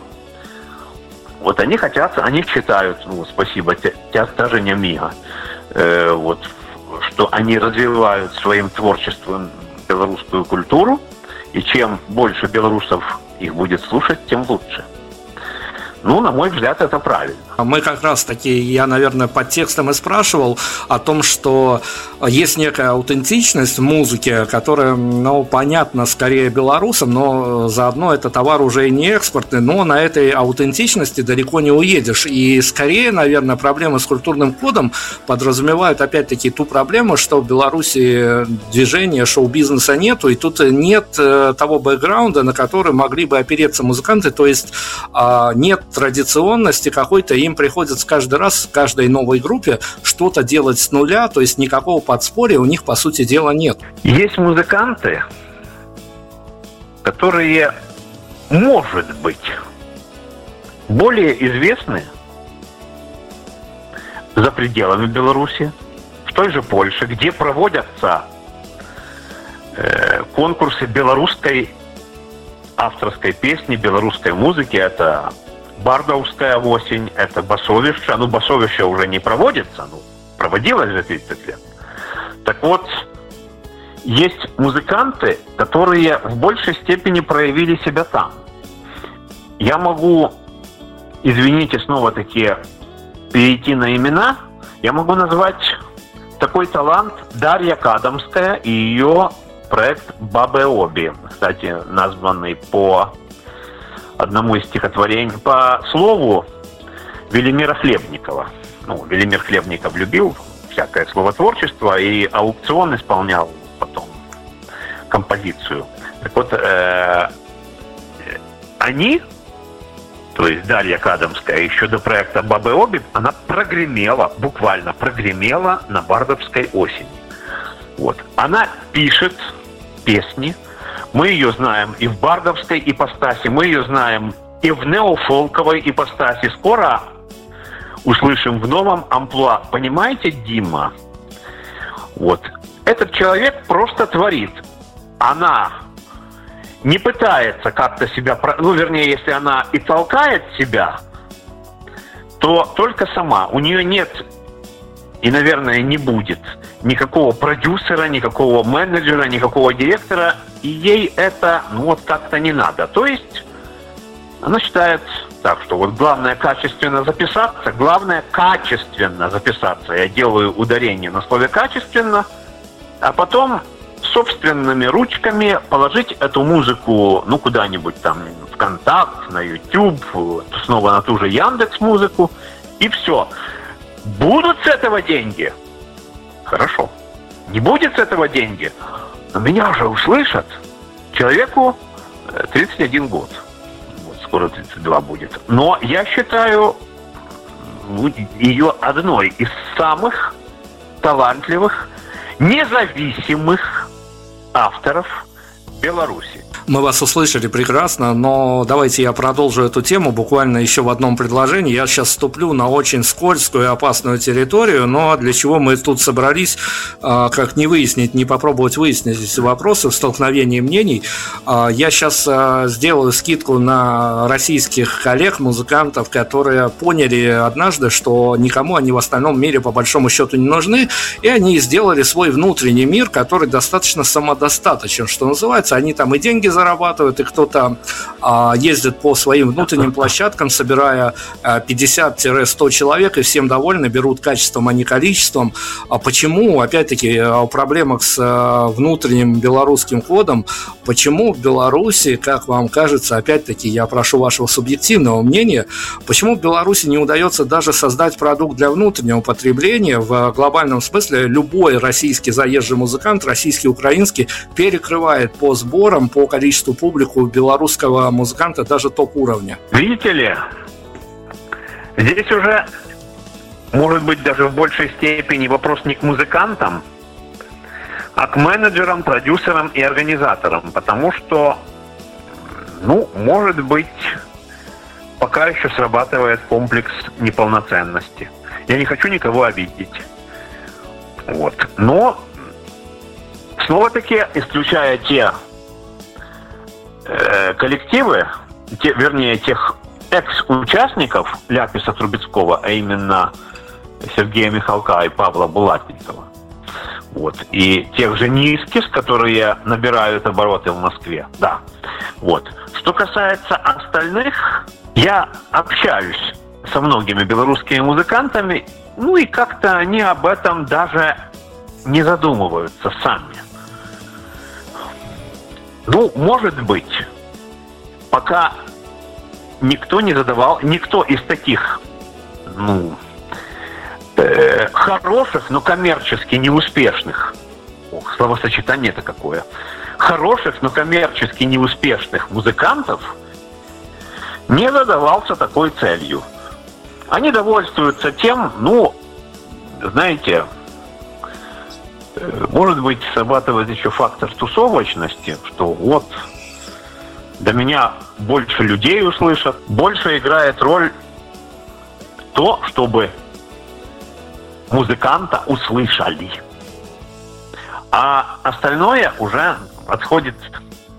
вот они хотят, они считают, ну, спасибо, театр не Мига, э, вот, что они развивают своим творчеством белорусскую культуру, и чем больше белорусов их будет слушать, тем лучше. Ну, на мой взгляд, это правильно. Мы как раз таки, я, наверное, под текстом и спрашивал о том, что есть некая аутентичность в музыке, которая, ну, понятно, скорее белорусам, но заодно это товар уже и не экспортный, но на этой аутентичности далеко не уедешь. И скорее, наверное, проблемы с культурным кодом подразумевают опять-таки ту проблему, что в Беларуси движения шоу-бизнеса нету, и тут нет э, того бэкграунда, на который могли бы опереться музыканты, то есть а, нет традиционности какой-то, им приходится каждый раз в каждой новой группе что-то делать с нуля, то есть никакого подспорья у них, по сути дела, нет. Есть музыканты, которые, может быть, более известны за пределами Беларуси, в той же Польше, где проводятся э, конкурсы белорусской авторской песни, белорусской музыки. Это Бардовская осень, это Басовище. Ну, Басовище уже не проводится, ну, проводилось же 30 лет. Так вот, есть музыканты, которые в большей степени проявили себя там. Я могу, извините, снова таки перейти на имена. Я могу назвать такой талант Дарья Кадамская и ее проект «Бабы Оби», кстати, названный по одному из стихотворений по слову Велимира Хлебникова. ну, Велимир Хлебников любил всякое словотворчество и аукцион исполнял потом композицию. Так вот, э, они, то есть Дарья Кадамская, еще до проекта «Бабы Оби», она прогремела, буквально прогремела на Бардовской осени. Вот. Она пишет песни, мы ее знаем и в бардовской ипостаси, мы ее знаем и в неофолковой ипостаси. Скоро услышим в новом амплуа. Понимаете, Дима? Вот. Этот человек просто творит. Она не пытается как-то себя... Ну, вернее, если она и толкает себя, то только сама. У нее нет и, наверное, не будет никакого продюсера, никакого менеджера, никакого директора, и ей это, ну, вот как-то не надо. То есть она считает так, что вот главное качественно записаться, главное качественно записаться. Я делаю ударение на слове «качественно», а потом собственными ручками положить эту музыку, ну, куда-нибудь там в Контакт, на YouTube, снова на ту же Яндекс музыку, и все. Будут с этого деньги? Хорошо. Не будет с этого деньги? Но меня уже услышат. Человеку 31 э, год. Вот, скоро 32 будет. Но я считаю ее одной из самых талантливых, независимых авторов Беларуси. Мы вас услышали прекрасно, но давайте я продолжу эту тему буквально еще в одном предложении. Я сейчас вступлю на очень скользкую и опасную территорию, но для чего мы тут собрались, а, как не выяснить, не попробовать выяснить эти вопросы в столкновении мнений. А, я сейчас а, сделаю скидку на российских коллег, музыкантов, которые поняли однажды, что никому они в остальном мире по большому счету не нужны, и они сделали свой внутренний мир, который достаточно самодостаточен, что называется. Они там и деньги зарабатывают, и кто-то а, ездит по своим внутренним площадкам, собирая 50-100 а, человек, и всем довольны, берут качеством, а не количеством. А почему, опять-таки, о проблемах с а, внутренним белорусским кодом, почему в Беларуси, как вам кажется, опять-таки, я прошу вашего субъективного мнения, почему в Беларуси не удается даже создать продукт для внутреннего потребления в глобальном смысле любой российский заезжий музыкант, российский, украинский, перекрывает по сборам, по количеству количеству публику белорусского музыканта даже топ-уровня. Видите ли, здесь уже может быть даже в большей степени вопрос не к музыкантам, а к менеджерам, продюсерам и организаторам, потому что, ну, может быть, пока еще срабатывает комплекс неполноценности. Я не хочу никого обидеть. Вот. Но снова-таки, исключая те э, коллективы, те, вернее, тех экс-участников Ляписа Трубецкого, а именно Сергея Михалка и Павла Булатникова, вот, и тех же Нискис, которые набирают обороты в Москве, да, вот. Что касается остальных, я общаюсь со многими белорусскими музыкантами, ну и как-то они об этом даже не задумываются сами. Ну, может быть, пока никто не задавал, никто из таких, ну, э, хороших, но коммерчески неуспешных, ох, словосочетание это какое, хороших, но коммерчески неуспешных музыкантов не задавался такой целью. Они довольствуются тем, ну, знаете, может быть, срабатывает еще фактор тусовочности, что вот до меня больше людей услышат, больше играет роль то, чтобы музыканта услышали. А остальное уже отходит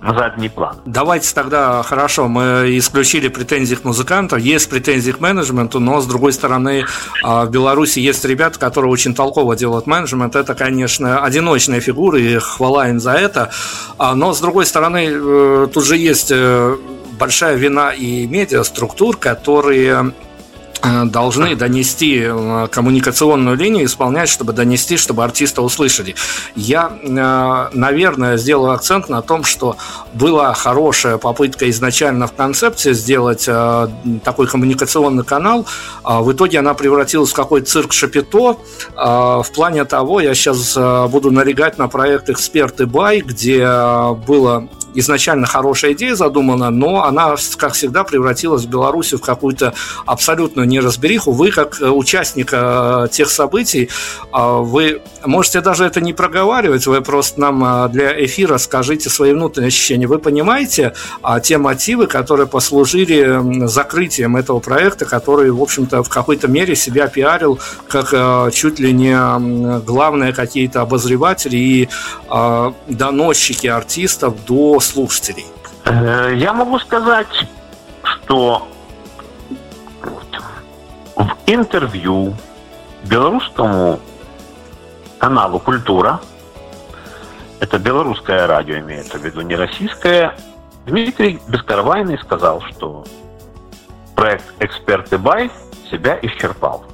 на задний план. Давайте тогда, хорошо, мы исключили претензии к музыкантам, есть претензии к менеджменту, но, с другой стороны, а, в Беларуси есть ребята, которые очень толково делают менеджмент. Это, конечно, одиночные фигуры, и хвала им за это. А, но, с другой стороны, э, тут же есть э, большая вина и медиа структур, которые должны донести э, коммуникационную линию, исполнять, чтобы донести, чтобы артиста услышали. Я, э, наверное, сделал акцент на том, что была хорошая попытка изначально в концепции сделать такой коммуникационный канал. А в итоге она превратилась в какой-то цирк Шапито. В плане того, я сейчас буду налегать на проект «Эксперты Бай», где было изначально хорошая идея задумана, но она, как всегда, превратилась в Беларуси в какую-то абсолютную неразбериху. Вы, как э, участник э, тех событий, э, вы можете даже это не проговаривать, вы просто нам для эфира скажите свои внутренние ощущения. Вы понимаете те мотивы, которые послужили закрытием этого проекта, который, в общем-то, в какой-то мере себя пиарил как чуть ли не главные какие-то обозреватели и доносчики артистов до слушателей? Э, я могу сказать, что в интервью белорусскому каналу «Культура», это белорусское радио имеется в виду, не российское, Дмитрий Бескарвайный сказал, что проект «Эксперты Бай» себя исчерпал.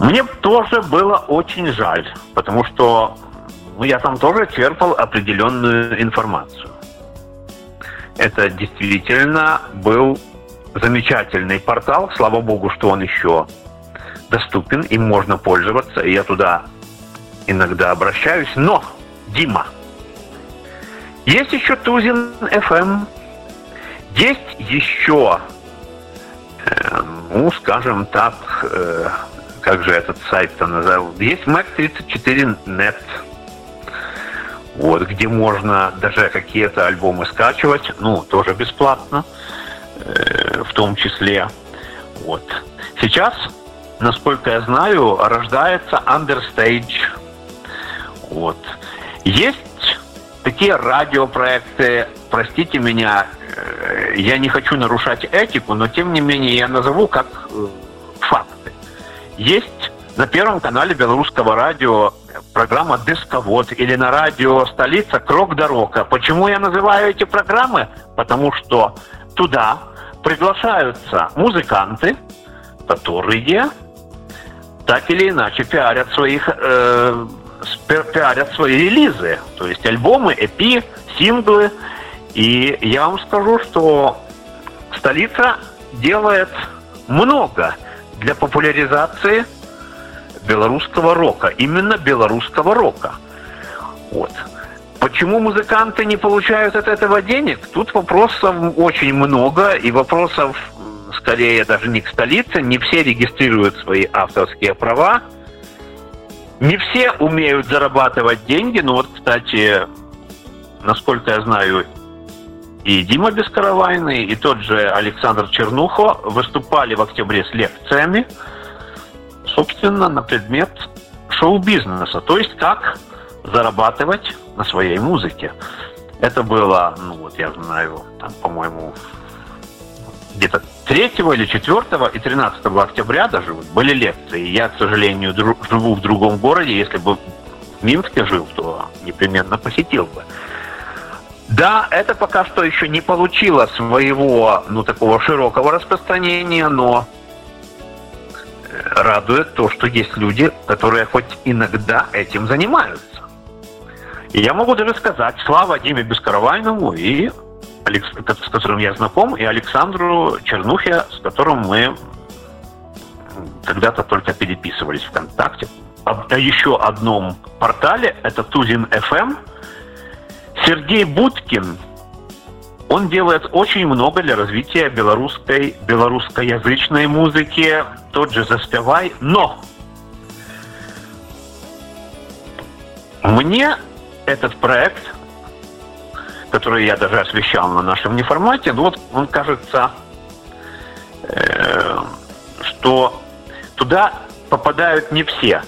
Мне тоже было очень жаль, потому что ну, я там тоже черпал определенную информацию. Это действительно был замечательный портал. Слава богу, что он еще доступен, им можно пользоваться. И я туда иногда обращаюсь. Но, Дима, есть еще Тузин FM, есть еще, э, ну, скажем так, э, как же этот сайт-то назовут, есть Mac34net, вот, где можно даже какие-то альбомы скачивать, ну, тоже бесплатно, в том числе. Вот. Сейчас, насколько я знаю, рождается Understage. Вот. Есть такие радиопроекты, простите меня, э, я не хочу нарушать этику, но тем не менее я назову как э, факты. Есть на Первом канале Белорусского радио программа «Дисковод» или на радио «Столица» «Крок до рока». Почему я называю эти программы? Потому что туда приглашаются музыканты, которые так или иначе пиарят своих э, пиарят свои релизы, то есть альбомы, EP, синглы. И я вам скажу, что столица делает много для популяризации белорусского рока. Именно белорусского рока. Вот. Почему музыканты не получают от этого денег? Тут вопросов очень много, и вопросов скорее даже не к столице. Не все регистрируют свои авторские права. Не все умеют зарабатывать деньги. Ну вот, кстати, насколько я знаю, и Дима Бескаравайный, и тот же Александр Чернухо выступали в октябре с лекциями – собственно, на предмет шоу-бизнеса, то есть как зарабатывать на своей музыке. Это было, ну вот я знаю, там, по-моему, где-то 3 или 4 и 13 октября даже вот были лекции. Я, к сожалению, дру- живу в другом городе. Если бы в Минске жил, то непременно посетил бы. Да, это пока что еще не получило своего, ну, такого широкого распространения, но радует то, что есть люди, которые хоть иногда этим занимаются. И я могу даже сказать, слава Диме Бескаравайному и Алекс, с которым я знаком, и Александру Чернухе, с которым мы когда-то только переписывались ВКонтакте. О еще одном портале, это Тузин FM. Сергей Будкин, он делает очень много для развития белорусской, белорусскоязычной музыки, тот же «Заспевай», но мне этот проект, который я даже освещал на нашем неформате, ну вот он кажется, э, что туда попадают не все.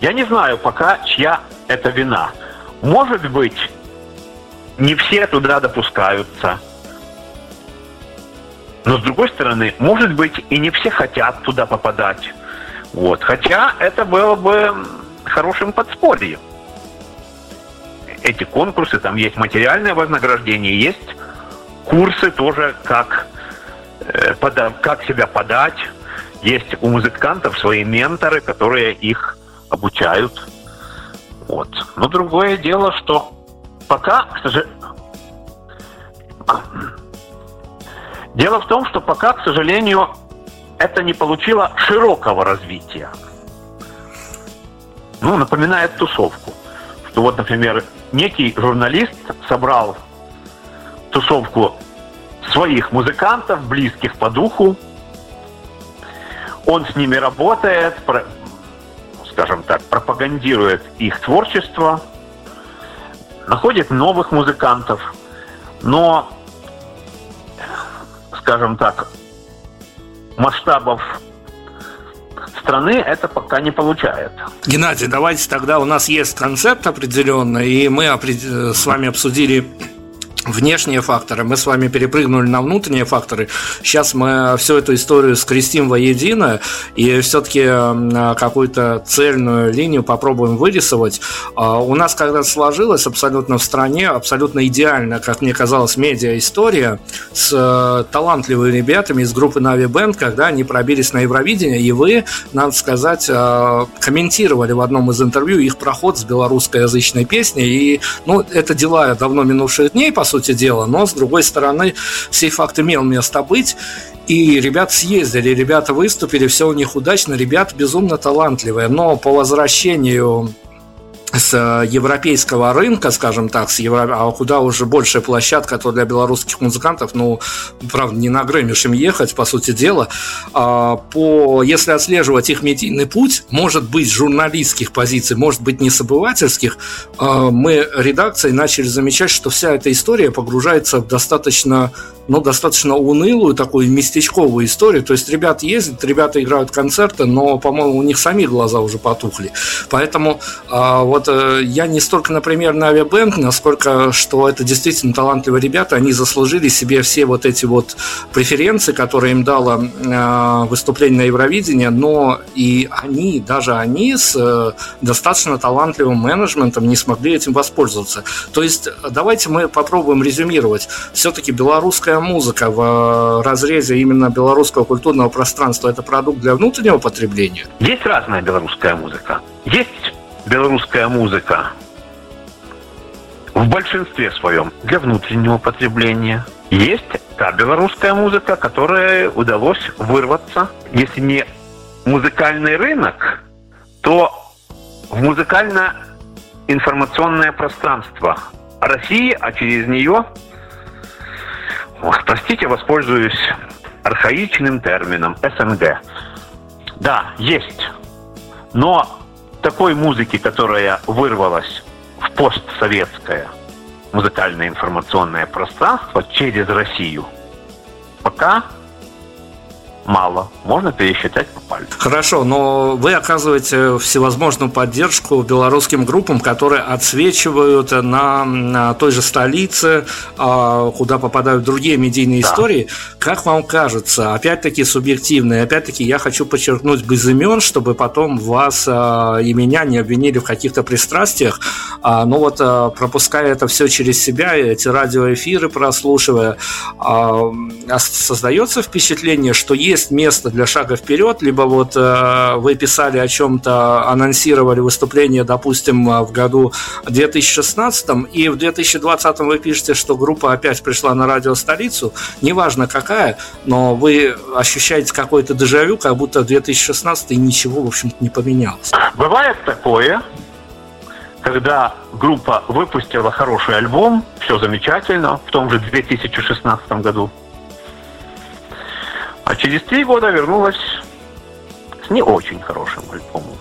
Я не знаю пока, чья это вина. Может быть, не все туда допускаются – но с другой стороны, может быть, и не все хотят туда попадать. Вот. Хотя это было бы хорошим подспорьем. Эти конкурсы, там есть материальное вознаграждение, есть курсы тоже, как э, как себя подать. Есть у музыкантов свои менторы, которые их обучают. Вот. Но другое дело, что пока, к сожалению... Дело в том, что пока, к сожалению, это не получило широкого развития. Ну, напоминает тусовку. Что вот, например, некий журналист собрал тусовку своих музыкантов, близких по духу. Он с ними работает, скажем так, пропагандирует их творчество, находит новых музыкантов, но, скажем так, масштабов страны это пока не получает. Геннадий, давайте тогда у нас есть концепт определенный, и мы с вами обсудили внешние факторы, мы с вами перепрыгнули на внутренние факторы. Сейчас мы всю эту историю скрестим воедино и все-таки какую-то цельную линию попробуем вырисовать. А, у нас когда сложилась абсолютно в стране, абсолютно идеально, как мне казалось, медиа-история с э, талантливыми ребятами из группы Navi Band, когда они пробились на Евровидение, и вы, надо сказать, э, комментировали в одном из интервью их проход с белорусскоязычной песней, и ну, это дела давно минувших дней, по сути дела, но, с другой стороны, сей факт имел место быть, и ребят съездили, ребята выступили, все у них удачно, ребята безумно талантливые, но по возвращению с э, европейского рынка, скажем так, с евро... а куда уже большая площадка, то для белорусских музыкантов, ну, правда, не на нагрымишь им ехать, по сути дела. А, по... Если отслеживать их медийный путь, может быть, журналистских позиций, может быть, не с а, мы редакцией начали замечать, что вся эта история погружается в достаточно ну, достаточно унылую, такую местечковую историю. То есть ребята ездят, ребята играют концерты, но, по-моему, у них сами глаза уже потухли. Поэтому а, вот э, я не столько, например, на авиабенд, насколько, что это действительно талантливые ребята, они заслужили себе все вот эти вот преференции, которые им дало а, выступление на Евровидении, но и они, даже они с э, достаточно талантливым менеджментом не смогли этим воспользоваться. То есть давайте мы попробуем резюмировать. Все-таки белорусская музыка в э, разрезе именно белорусского культурного пространства это продукт для внутреннего потребления? Есть разная белорусская музыка. Есть белорусская музыка в большинстве своем для внутреннего потребления. Есть та белорусская музыка, которая удалось вырваться, если не музыкальный рынок, то в музыкально-информационное пространство России, а через нее простите, воспользуюсь архаичным термином СНГ. Да, есть. Но такой музыки, которая вырвалась в постсоветское музыкальное информационное пространство через Россию, пока мало. Можно пересчитать по пальцам. Хорошо, но вы оказываете всевозможную поддержку белорусским группам, которые отсвечивают на, на той же столице, а, куда попадают другие медийные да. истории. Как вам кажется, опять-таки субъективно, опять-таки я хочу подчеркнуть без имен, чтобы потом вас а, и меня не обвинили в каких-то пристрастиях, а, но вот пропуская это все через себя, эти радиоэфиры прослушивая, создается впечатление, что есть есть место для шага вперед, либо вот э, вы писали о чем-то, анонсировали выступление, допустим, в году 2016, и в 2020 вы пишете, что группа опять пришла на радио столицу, неважно какая, но вы ощущаете какой-то дежавю, как будто в 2016 ничего, в общем-то, не поменялось. Бывает такое, когда группа выпустила хороший альбом, все замечательно, в том же 2016 году, а через три года вернулась с не очень хорошим альбомом.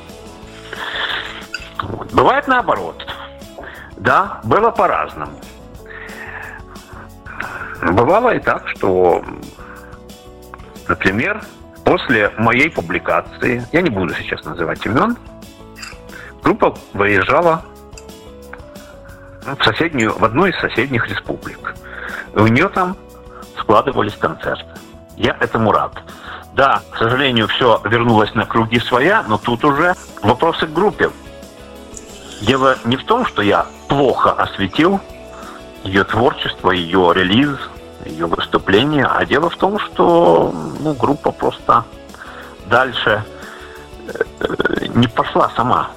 Вот. Бывает наоборот. Да, было по-разному. Бывало и так, что, например, после моей публикации, я не буду сейчас называть имен, группа выезжала в соседнюю, в одну из соседних республик. И у нее там складывались концерты. Я этому рад. Да, к сожалению, все вернулось на круги своя, но тут уже вопросы к группе. Дело не в том, что я плохо осветил ее творчество, ее релиз, ее выступление. А дело в том, что ну, группа просто дальше э, не пошла сама.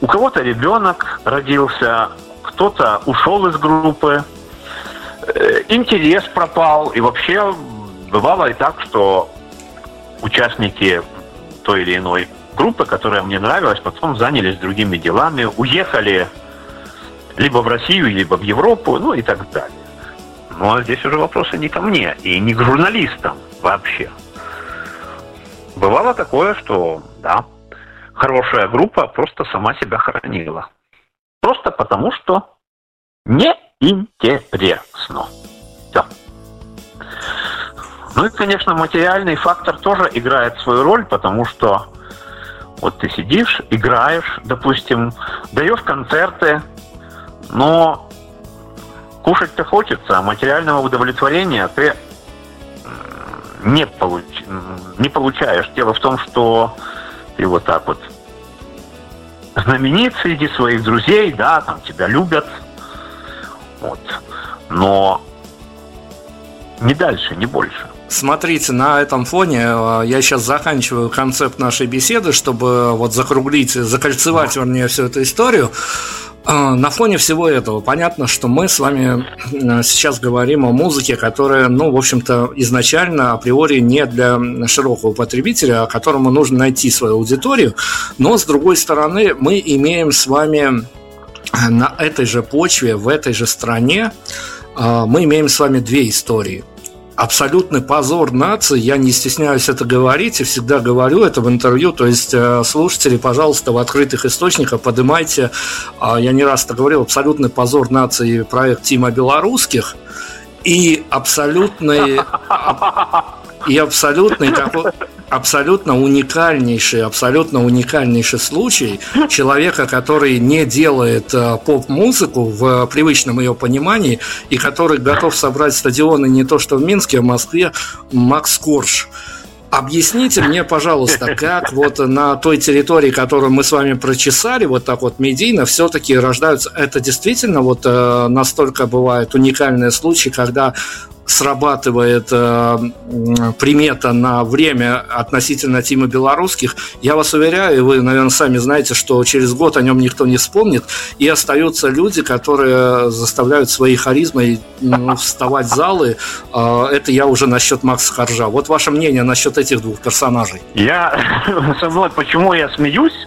У кого-то ребенок родился, кто-то ушел из группы, э, интерес пропал. И вообще бывало и так, что участники той или иной группы, которая мне нравилась, потом занялись другими делами, уехали либо в Россию, либо в Европу, ну и так далее. Но здесь уже вопросы не ко мне и не к журналистам вообще. Бывало такое, что, да, хорошая группа просто сама себя хоронила. Просто потому, что неинтересно. Ну и, конечно, материальный фактор тоже играет свою роль, потому что вот ты сидишь, играешь, допустим, даешь концерты, но кушать-то хочется, а материального удовлетворения ты не, получ... не получаешь. Дело в том, что ты вот так вот знаменит среди своих друзей, да, там тебя любят, вот, но не дальше, не больше. Смотрите, на этом фоне э, я сейчас заканчиваю концепт нашей беседы, чтобы вот закруглить, закольцевать, вернее, всю эту историю. А, на фоне всего этого понятно, что мы с вами э, сейчас говорим о музыке, которая, ну, в общем-то, изначально априори не для широкого потребителя, а которому нужно найти свою аудиторию. Но, с другой стороны, мы имеем с вами э, на этой же почве, в этой же стране, э, мы имеем с вами две истории – абсолютный позор нации, я не стесняюсь это говорить и всегда говорю это в интервью, то есть э, слушатели, пожалуйста, в открытых источниках поднимайте, а, я не раз это говорил, абсолютный позор нации проект Тима Белорусских. И абсолютный [laughs] и абсолютный такой абсолютно уникальнейший, абсолютно уникальнейший случай [laughs] человека, который не делает э, поп-музыку в привычном ее понимании и который готов собрать стадионы не то что в Минске, а в Москве, Макс Корж. Объясните мне, пожалуйста, [laughs] как вот на той территории, которую мы с вами прочесали, вот так вот медийно, все-таки рождаются... Это действительно вот э, настолько бывают уникальные случаи, когда срабатывает э, примета на время относительно Тима Белорусских, я вас уверяю, и вы, наверное, сами знаете, что через год о нем никто не вспомнит, и остаются люди, которые заставляют своей харизмой ну, вставать в залы. Э, это я уже насчет Макса Харжа. Вот ваше мнение насчет этих двух персонажей. Я, [laughs] вот почему я смеюсь,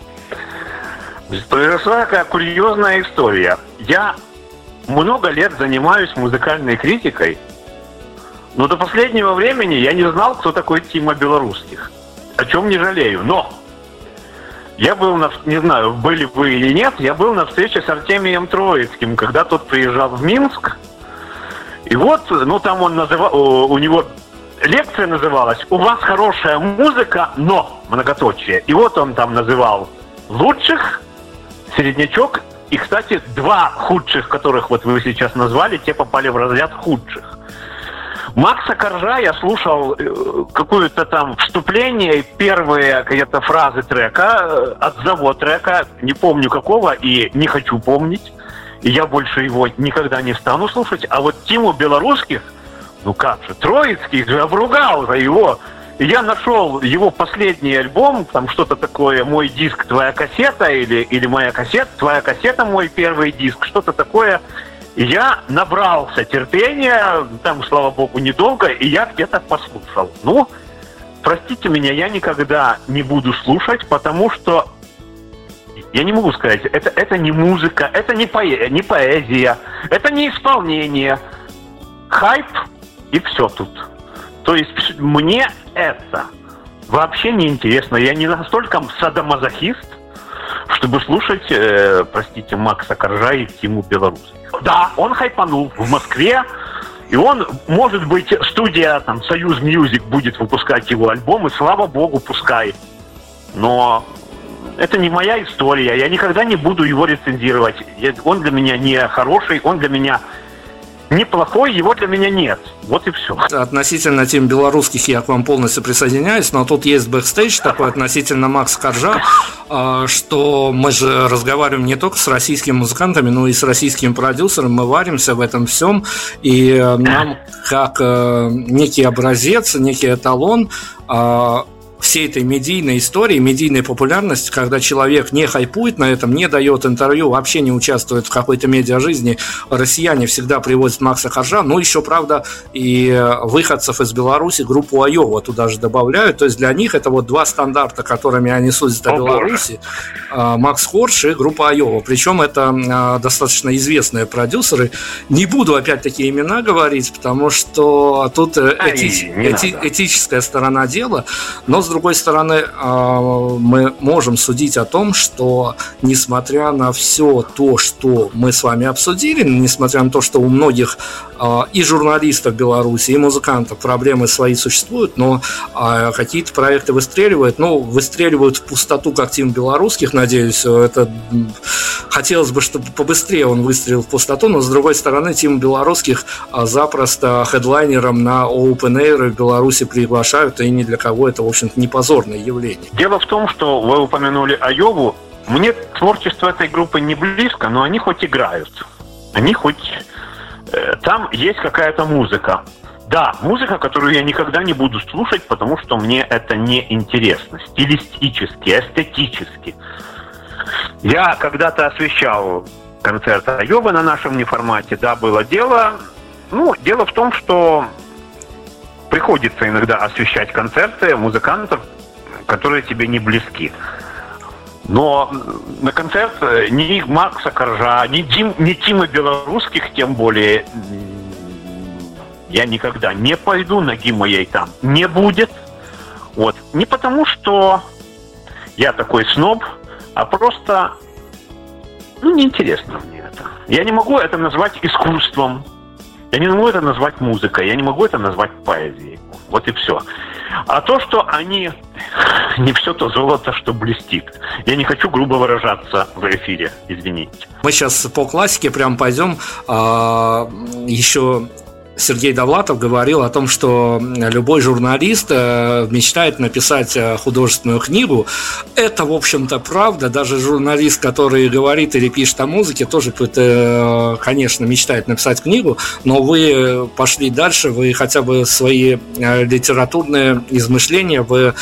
произошла такая курьезная история. Я много лет занимаюсь музыкальной критикой, но до последнего времени я не знал, кто такой Тима Белорусских. О чем не жалею. Но я был, на, не знаю, были вы или нет, я был на встрече с Артемием Троицким, когда тот приезжал в Минск. И вот, ну там он называл, у него лекция называлась «У вас хорошая музыка, но...» многоточие. И вот он там называл лучших, среднячок, и, кстати, два худших, которых вот вы сейчас назвали, те попали в разряд худших. Макса Коржа я слушал э, какое-то там вступление, первые какие-то фразы трека, э, от завод трека, не помню какого и не хочу помнить. И я больше его никогда не стану слушать. А вот Тиму Белорусских, ну как же, Троицкий же обругал за его. И я нашел его последний альбом, там что-то такое, мой диск, твоя кассета, или, или моя кассета, твоя кассета, мой первый диск, что-то такое я набрался терпения, там, слава богу, недолго, и я где-то послушал. Ну, простите меня, я никогда не буду слушать, потому что я не могу сказать, это, это не музыка, это не, поэ, не поэзия, это не исполнение. Хайп и все тут. То есть мне это вообще не интересно. Я не настолько садомазохист, чтобы слушать, э, простите, Макса Коржа и Тиму Белорусских. Да, он хайпанул в Москве, и он, может быть, студия там Союз Music будет выпускать его альбом, и слава богу, пускай. Но это не моя история, я никогда не буду его рецензировать. Он для меня не хороший, он для меня неплохой, его для меня нет. Вот и все. Относительно Тимы Белорусских я к вам полностью присоединяюсь, но тут есть бэкстейдж такой относительно Макса Коржа, а, что мы же разговариваем не только с российскими музыкантами, но и с российским продюсером, мы варимся в этом всем, и э, нам как э, некий образец, некий эталон а, всей этой медийной истории, медийной популярности, когда человек не хайпует на этом, не дает интервью, вообще не участвует в какой-то медиа жизни, россияне всегда привозят Макса Харжа, ну еще, правда, и выходцев из Беларуси группу Айова туда же добавляют, то есть для них это вот два стандарта, которыми они судят о, Беларуси, а, Макс Хорш и группа Айова, причем это а, достаточно известные продюсеры, не буду опять-таки имена говорить, потому что тут э, эти, эти, этическая сторона дела, но с другой стороны, а, мы можем судить о том, что несмотря на все то, что мы с вами обсудили, несмотря на то, что у многих а, и журналистов Беларуси, и музыкантов проблемы свои существуют, но а, какие-то проекты выстреливают, ну, выстреливают в пустоту, как Тим Белорусских, надеюсь, это хотелось бы, чтобы побыстрее он выстрелил в пустоту, но с другой стороны, Тим Белорусских запросто хедлайнером на Open Air в Беларуси приглашают, и ни для кого это, в общем-то, не позорное явление. Дело в том, что вы упомянули Айову. Мне творчество этой группы не близко, но они хоть играют. Они хоть... Э, там есть какая-то музыка. Да, музыка, которую я никогда не буду слушать, потому что мне это не интересно. Стилистически, эстетически. Я когда-то освещал концерт Айова на нашем неформате. Да, было дело. Ну, дело в том, что приходится иногда освещать концерты музыкантов, которые тебе не близки. Но на концерт э, ни Макса Коржа, ни, Дим, ни Тима Белорусских, тем более, я никогда не пойду, ноги моей там не будет. Вот. Не потому, что я такой сноб, а просто ну, неинтересно мне это. Я не могу это назвать искусством. Я не могу это назвать музыкой, я не могу это назвать поэзией. Вот и все. А то, что они [laughs] не все то золото, что блестит. Я не хочу грубо выражаться в эфире, извините. Мы сейчас по классике прям пойдем. А, еще Сергей Довлатов говорил о том, что любой журналист э, мечтает написать э, художественную книгу. Это, в общем-то, правда. Даже журналист, который говорит или пишет о музыке, тоже, э, конечно, мечтает написать книгу, но вы пошли дальше, вы хотя бы свои литературные измышления, вы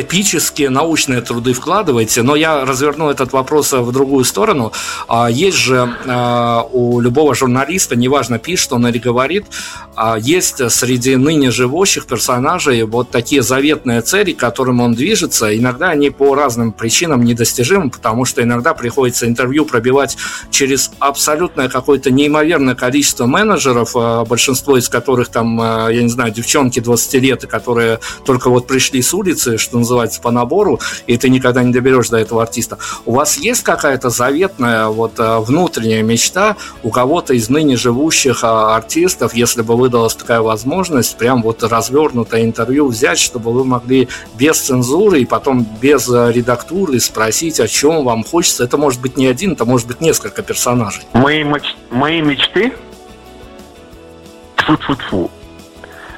эпические научные труды вкладываете, но я разверну этот вопрос в другую сторону. А, есть же а, у любого журналиста, неважно пишет он или говорит, а, есть среди ныне живущих персонажей вот такие заветные цели, к которым он движется. Иногда они по разным причинам недостижимы, потому что иногда приходится интервью пробивать через абсолютное какое-то неимоверное количество менеджеров, большинство из которых там, я не знаю, девчонки 20 лет, которые только вот пришли с улицы, что называется, по набору, и ты никогда не доберешь до этого артиста. У вас есть какая-то заветная вот э, внутренняя мечта у кого-то из ныне живущих э, артистов, если бы выдалась такая возможность, прям вот развернутое интервью взять, чтобы вы могли без цензуры и потом без э, редактуры спросить, о чем вам хочется. Это может быть не один, это может быть несколько персонажей. Мои, меч... Мои мечты тьфу-тьфу-тьфу,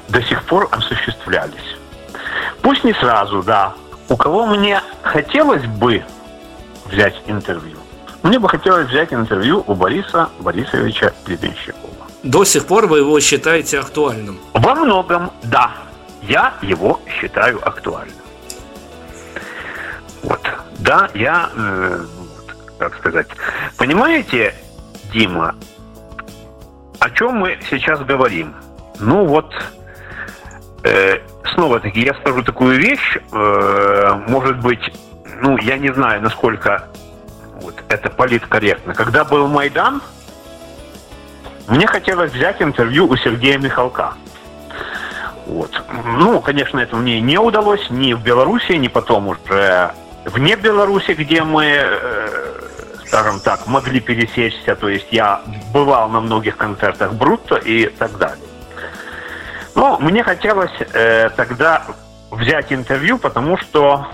до сих пор осуществлялись. Пусть не сразу, да. У кого мне хотелось бы взять интервью? Мне бы хотелось взять интервью у Бориса Борисовича Гребенщикова. До сих пор вы его считаете актуальным? Во многом, да. Я его считаю актуальным. Вот. Да, я, э, как сказать, понимаете, Дима, о чем мы сейчас говорим? Ну вот, снова-таки я скажу такую вещь, э, может быть, ну, я не знаю, насколько вот, это политкорректно. Когда был Майдан, мне хотелось взять интервью у Сергея Михалка. Вот. Ну, конечно, это мне не удалось ни в Беларуси, ни потом уже вне Беларуси, где мы, э, скажем так, могли пересечься. То есть я бывал на многих концертах Брутто и так далее. Ну, мне хотелось э, тогда взять интервью, потому что,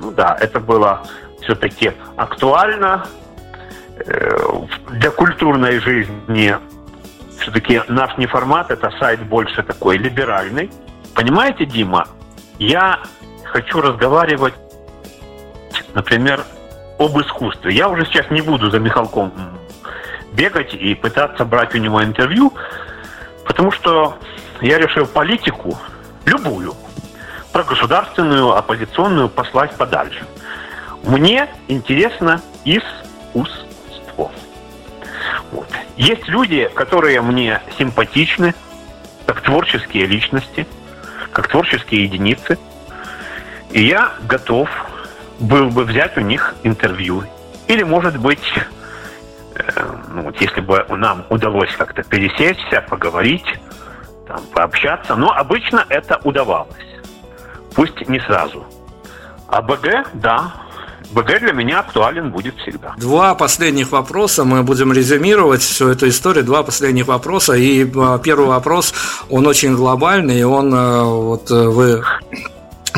ну да, это было все-таки актуально э, для культурной жизни Все-таки наш не формат, это сайт больше такой либеральный. Понимаете, Дима, я хочу разговаривать, например, об искусстве. Я уже сейчас не буду за Михалком бегать и пытаться брать у него интервью, потому что я решил политику, любую, про государственную, оппозиционную послать подальше. Мне интересно искусство. Вот. Есть люди, которые мне симпатичны, как творческие личности, как творческие единицы. И я готов был бы взять у них интервью. Или, может быть, э, ну, вот если бы нам удалось как-то пересечься, поговорить, там, пообщаться. Но обычно это удавалось. Пусть не сразу. А БГ, да, БГ для меня актуален будет всегда. Два последних вопроса, мы будем резюмировать всю эту историю. Два последних вопроса. И а, первый вопрос, он очень глобальный, он, э, вот э, вы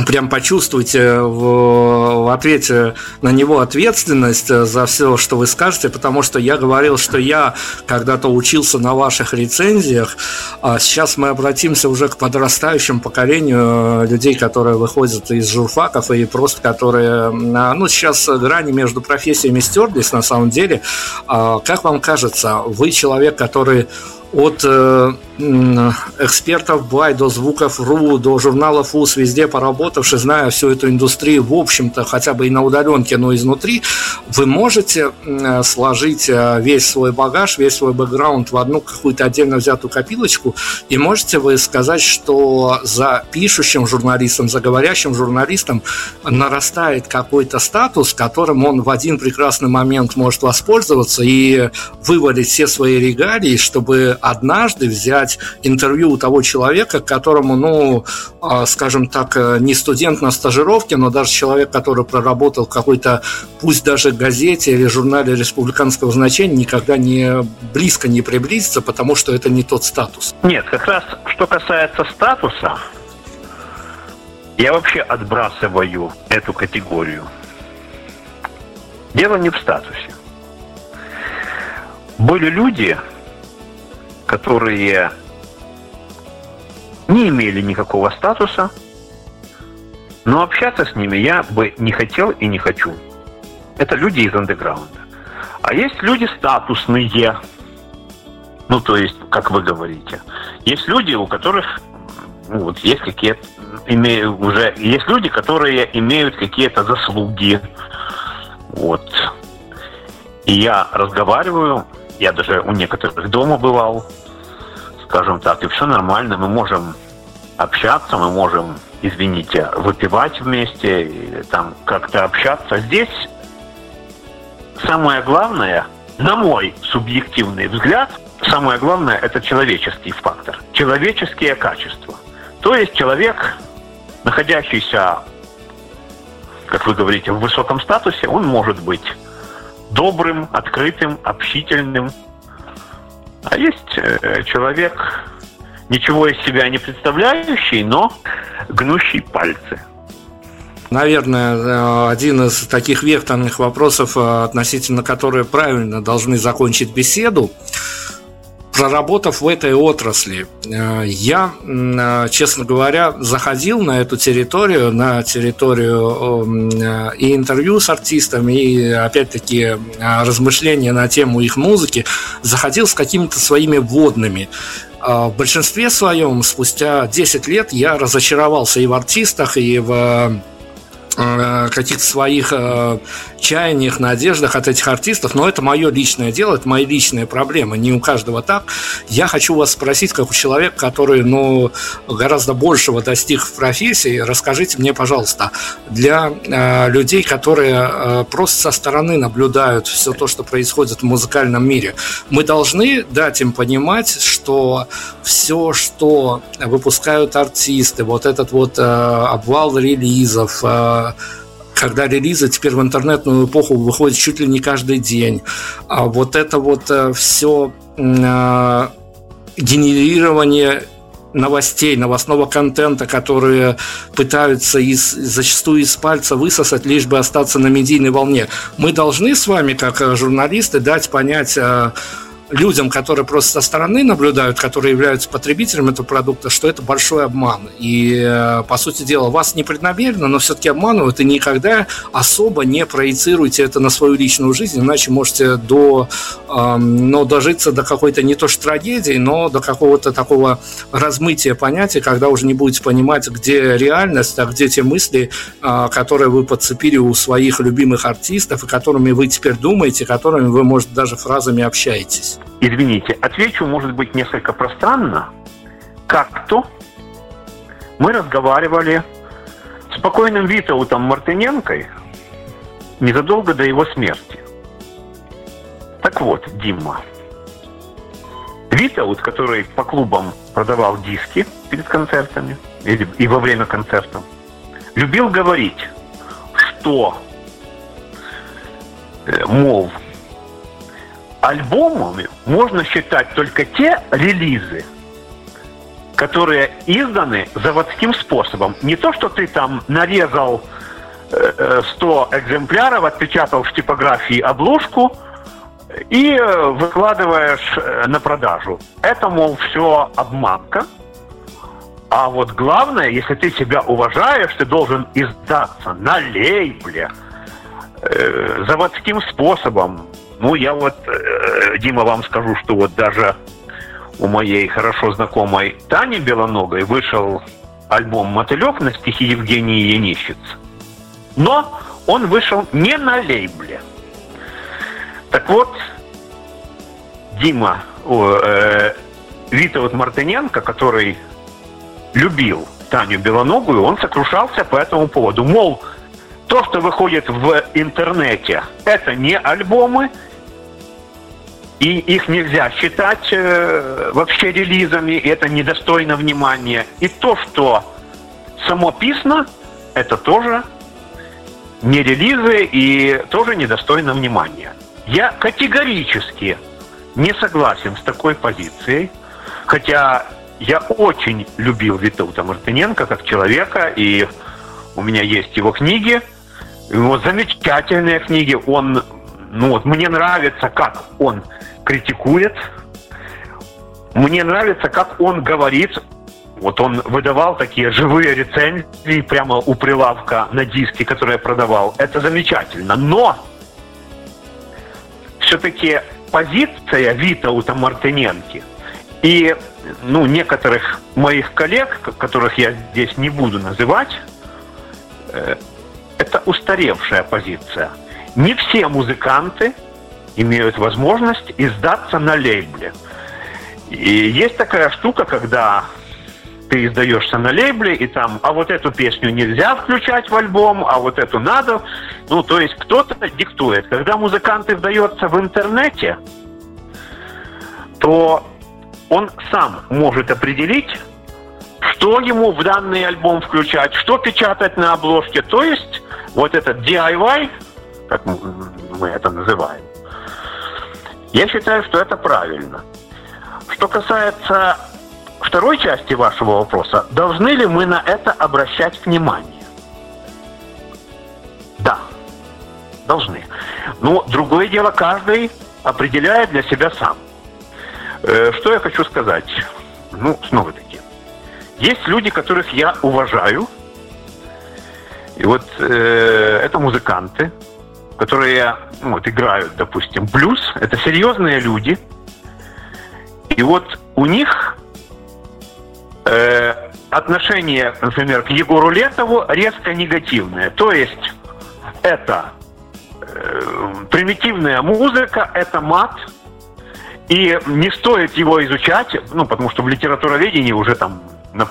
прям почувствуйте в, в ответе на него ответственность за все, что вы скажете, потому что я говорил, что я когда-то учился на ваших рецензиях, а сейчас мы обратимся уже к подрастающему поколению людей, которые выходят из журфаков и просто которые, ну, сейчас грани между профессиями стерлись на самом деле. А как вам кажется, вы человек, который от э, экспертов Бай до звуков РУ, до журнала ФУС, везде поработавши, зная всю эту индустрию, в общем-то, хотя бы и на удаленке, но изнутри, вы можете сложить э, весь свой багаж, весь свой бэкграунд в одну какую-то отдельно взятую копилочку, и можете вы сказать, что за пишущим журналистом, за говорящим журналистом нарастает какой-то статус, которым он в один прекрасный момент может воспользоваться и вывалить все свои регалии, чтобы однажды взять интервью у того человека, которому, ну, а, скажем так, э, не студент на стажировке, но даже человек, который проработал какой-то, пусть даже газете или журнале республиканского значения, никогда не близко не приблизится, потому что это не тот статус. Нет, как раз что касается статуса, я вообще отбрасываю эту категорию. Дело не в статусе. Были люди, которые не имели никакого статуса, но общаться с ними я бы не хотел и не хочу. Это люди из андеграунда. А есть люди статусные. Ну, то есть, как вы говорите. Есть люди, у которых ну, вот есть какие-то имею уже есть люди, которые имеют какие-то заслуги. Вот. И я разговариваю я даже у некоторых дома бывал, скажем так, и все нормально. Мы можем общаться, мы можем, извините, выпивать вместе, или там как-то общаться. Здесь самое главное, на мой субъективный взгляд, самое главное – это человеческий фактор, человеческие качества. То есть человек, находящийся, как вы говорите, в высоком статусе, он может быть добрым, открытым, общительным. А есть э, человек, ничего из себя не представляющий, но гнущий пальцы. Наверное, э, один из таких векторных вопросов, э, относительно которые правильно должны закончить беседу, проработав в этой отрасли, э, я, э, честно говоря, заходил на эту территорию, на территорию э, и интервью с артистами, и, опять-таки, размышления на тему их музыки, заходил с какими-то своими вводными. В большинстве своем, спустя 10 лет, я разочаровался и в артистах, и в каких-то своих чаяниях, надеждах от этих артистов, но это мое личное дело, это мои личные проблемы, не у каждого так. Я хочу вас спросить, как у человека, который, ну, гораздо большего достиг в профессии, расскажите мне, пожалуйста, для э, людей, которые э, просто со стороны наблюдают все то, что происходит в музыкальном мире, мы должны дать им понимать, что все, что выпускают артисты, вот этот вот э, обвал релизов, э, когда релизы теперь в интернетную эпоху выходят чуть ли не каждый день. А вот это вот э, все э, генерирование новостей, новостного контента, которые пытаются из, зачастую из пальца высосать, лишь бы остаться на медийной волне. Мы должны с вами, как э, журналисты, дать понять людям, которые просто со стороны наблюдают, которые являются потребителем этого продукта, что это большой обман. И, э, по сути дела, вас не преднамеренно, но все-таки обманывают, и никогда особо не проецируйте это на свою личную жизнь, иначе можете до, ну, дожиться до какой-то не то что трагедии, но до какого-то такого размытия понятия, когда уже не будете понимать, где реальность, а где те мысли, а, которые вы подцепили у своих любимых артистов, и которыми вы теперь думаете, которыми вы, может, даже фразами общаетесь. Извините, отвечу, может быть, несколько пространно. Как-то мы разговаривали с покойным Витаутом Мартыненкой незадолго до его смерти. Так вот, Дима, Витаут, который по клубам продавал диски перед концертами и во время концертов, любил говорить, что, э, мол, альбомами можно считать только те релизы, которые изданы заводским способом. Не то, что ты там нарезал 100 э, экземпляров, отпечатал в типографии обложку и э, выкладываешь э, на продажу. Это, мол, все обманка. А вот главное, если ты себя уважаешь, ты должен издаться на лейбле, э, заводским способом. Ну, я вот, э, Дима, вам скажу, что вот даже у моей хорошо знакомой Тани Белоногой вышел альбом «Мотылек» на стихи Евгении Янищиц. Но он вышел не на лейбле. Так вот, Дима, о, э, Витоват Мартыненко, который любил Таню Белоногую, он сокрушался по этому поводу. Мол, то, что выходит в интернете, это не альбомы, и их нельзя считать э, вообще релизами, это недостойно внимания. И то, что само писано, это тоже не релизы и тоже недостойно внимания. Я категорически не согласен с такой позицией, хотя я очень любил Витаута Мартыненко как человека, и у меня есть его книги, его замечательные книги. Он, ну вот, мне нравится, как он критикует. Мне нравится, как он говорит. Вот он выдавал такие живые рецензии прямо у прилавка на диске, которые продавал. Это замечательно. Но все-таки позиция Витаута Мартыненки и ну, некоторых моих коллег, которых я здесь не буду называть, э, это устаревшая позиция. Не все музыканты имеют возможность издаться на лейбле. И есть такая штука, когда ты издаешься на лейбле, и там, а вот эту песню нельзя включать в альбом, а вот эту надо. Ну, то есть кто-то диктует. Когда музыкант издается в интернете, то он сам может определить, что ему в данный альбом включать, что печатать на обложке. То есть вот этот DIY, как мы это называем, я считаю, что это правильно. Что касается второй части вашего вопроса, должны ли мы на это обращать внимание? Да, должны. Но другое дело, каждый определяет для себя сам. Э, что я хочу сказать? Ну, снова-таки. Есть люди, которых я уважаю. И вот э, это музыканты, которые ну, вот, играют, допустим, блюз. Это серьезные люди. И вот у них э, отношение, например, к Егору Летову резко негативное. То есть это э, примитивная музыка, это мат – и не стоит его изучать, ну, потому что в литературоведении уже там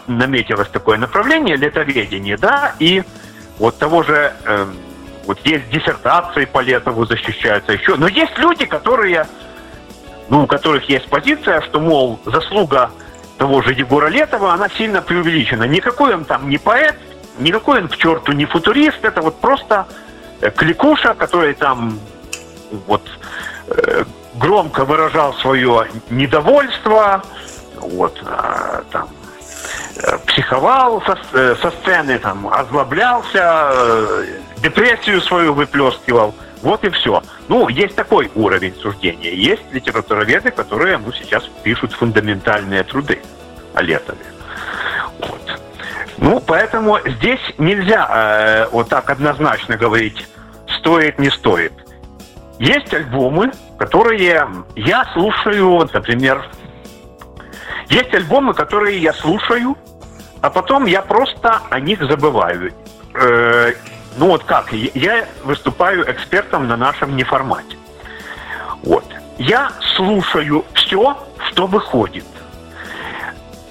наметилось такое направление, летоведение, да, и вот того же, э, вот есть диссертации по Летову защищаются еще, но есть люди, которые, ну, у которых есть позиция, что, мол, заслуга того же Егора Летова, она сильно преувеличена. Никакой он там не поэт, никакой он к черту не футурист, это вот просто э, кликуша, который там вот э, громко выражал свое недовольство, вот, а, там, э, психовал со, э, со сцены, там, озлоблялся, э, депрессию свою выплескивал. Вот и все. Ну, есть такой уровень суждения. Есть литературоведы, которые ну, сейчас пишут фундаментальные труды о Летове. Вот. Ну, поэтому здесь нельзя э, вот так однозначно говорить, стоит, не стоит. Есть альбомы, которые я слушаю, например, есть альбомы, которые я слушаю, а потом я просто о них забываю. Э, ну вот как, я выступаю экспертом на нашем неформате. Вот. Я слушаю все, что выходит.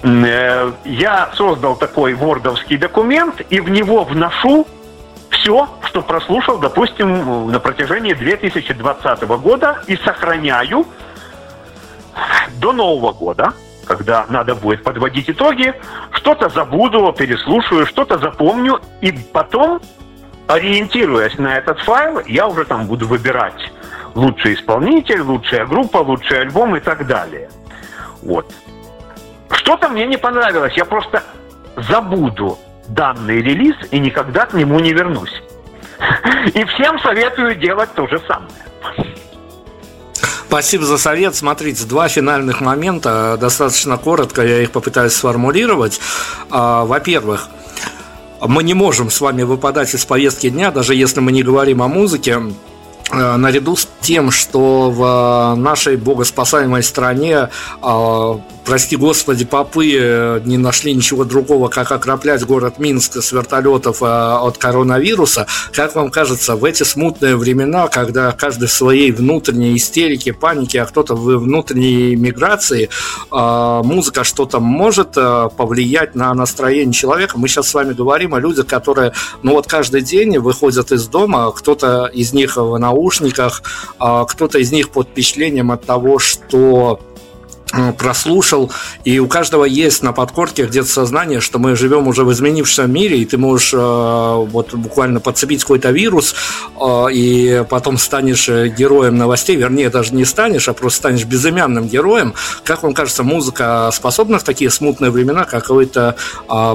Э, я создал такой вордовский документ и в него вношу все, что прослушал, допустим, на протяжении 2020 года и сохраняю до Нового года, когда надо будет подводить итоги, что-то забуду, переслушаю, что-то запомню, и потом, ориентируясь на этот файл, я уже там буду выбирать лучший исполнитель, лучшая группа, лучший альбом и так далее. Вот. Что-то мне не понравилось, я просто забуду данный релиз и никогда к нему не вернусь. [laughs] И всем советую делать то же самое. Спасибо за совет. Смотрите, два финальных момента. Достаточно коротко я их попытаюсь сформулировать. А, во-первых, мы не можем с вами выпадать из повестки дня, даже если мы не говорим о музыке. Э, наряду с тем, что в нашей богоспасаемой стране а, прости господи, попы э, не нашли ничего другого, как окроплять город Минск с вертолетов э, от коронавируса. Как вам кажется, в эти смутные времена, когда каждый в своей внутренней истерике, панике, а кто-то в внутренней миграции, э, музыка что-то может повлиять на настроение человека? Мы сейчас с вами говорим о людях, которые, ну вот каждый день выходят из дома, кто-то из них в наушниках, кто-то из них под впечатлением от того, что прослушал, и у каждого есть на подкорке где-то сознание, что мы живем уже в изменившемся мире, и ты можешь э, вот буквально подцепить какой-то вирус, э, и потом станешь героем новостей, вернее, даже не станешь, а просто станешь безымянным героем. Как вам кажется, музыка способна в такие смутные времена какое-то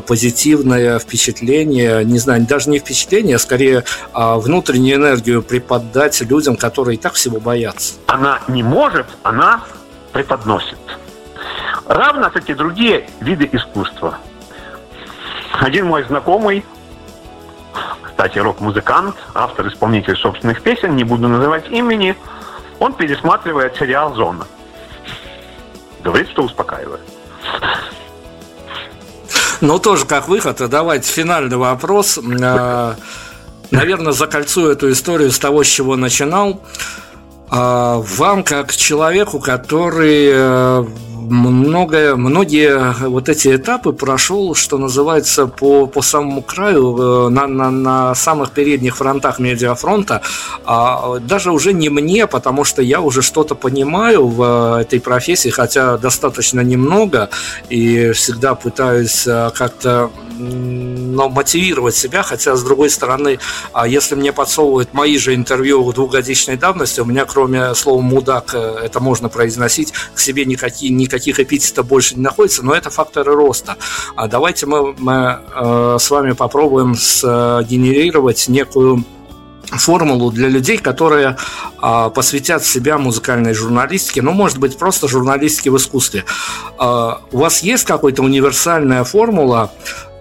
позитивное впечатление, не знаю, даже не впечатление, а скорее внутреннюю энергию преподать людям, которые и так всего боятся? Она не может, она преподносит. Равно как и другие виды искусства. Один мой знакомый, кстати, рок-музыкант, автор-исполнитель собственных песен, не буду называть имени, он пересматривает сериал «Зона». Говорит, что успокаивает. Ну, тоже как выход. Давайте финальный вопрос. Э, наверное, закольцую эту историю с того, с чего начинал. А вам, как человеку, который э, многое, многие вот эти этапы прошел, что называется, по, по самому краю, э, на, на, на самых передних фронтах медиафронта, а даже уже не мне, потому что я уже что-то понимаю в этой профессии, хотя достаточно немного, и всегда пытаюсь э, как-то но мотивировать себя, хотя, с другой стороны, а если мне подсовывают мои же интервью двухгодичной давности, у меня, кроме слова «мудак», э, это можно произносить, к себе никакие, никаких эпитетов больше не находится, но это факторы роста. А давайте мы, мы э, с вами попробуем сгенерировать некую формулу для людей, которые э, посвятят себя музыкальной журналистике, ну, может быть, просто журналистике в искусстве. Э, у вас есть какая-то универсальная формула,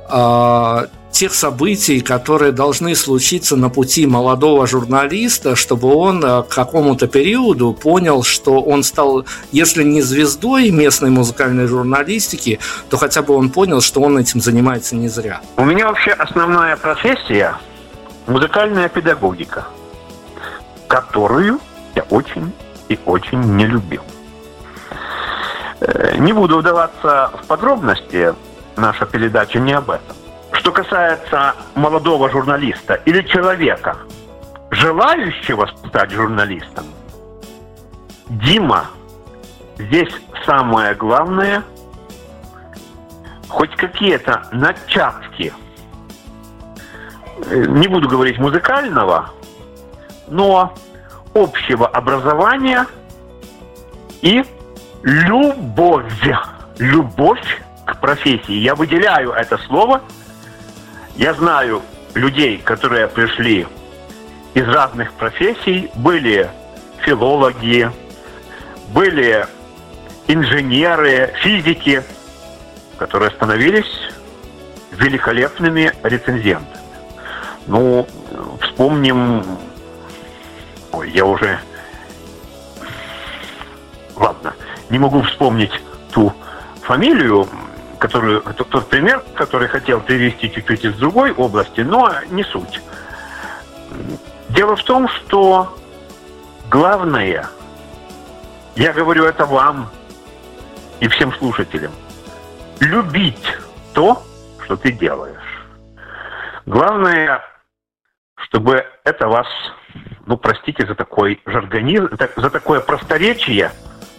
э, тех событий, которые должны случиться на пути молодого журналиста, чтобы он э, к какому-то периоду понял, что он стал, если не звездой местной музыкальной журналистики, то хотя бы он понял, что он этим занимается не зря. У меня вообще основная профессия – музыкальная педагогика, которую я очень и очень не любил. Э, не буду вдаваться в подробности, наша передача не об этом. Что касается молодого журналиста или человека, желающего стать журналистом, Дима, здесь самое главное, хоть какие-то начатки, э, не буду говорить музыкального, но общего образования и любовь. Любовь к профессии. Я выделяю это слово. Я знаю людей, которые пришли из разных профессий. Были филологи, были инженеры, физики, которые становились великолепными рецензентами. Ну, вспомним... Ой, я уже... Ладно, не могу вспомнить ту фамилию, которую, тот пример, который хотел привести чуть-чуть из другой области, но не суть. Дело в том, что главное, я говорю это вам и всем слушателям, любить то, что ты делаешь. Главное, чтобы это вас, ну, простите за такой жаргонизм, за такое просторечие,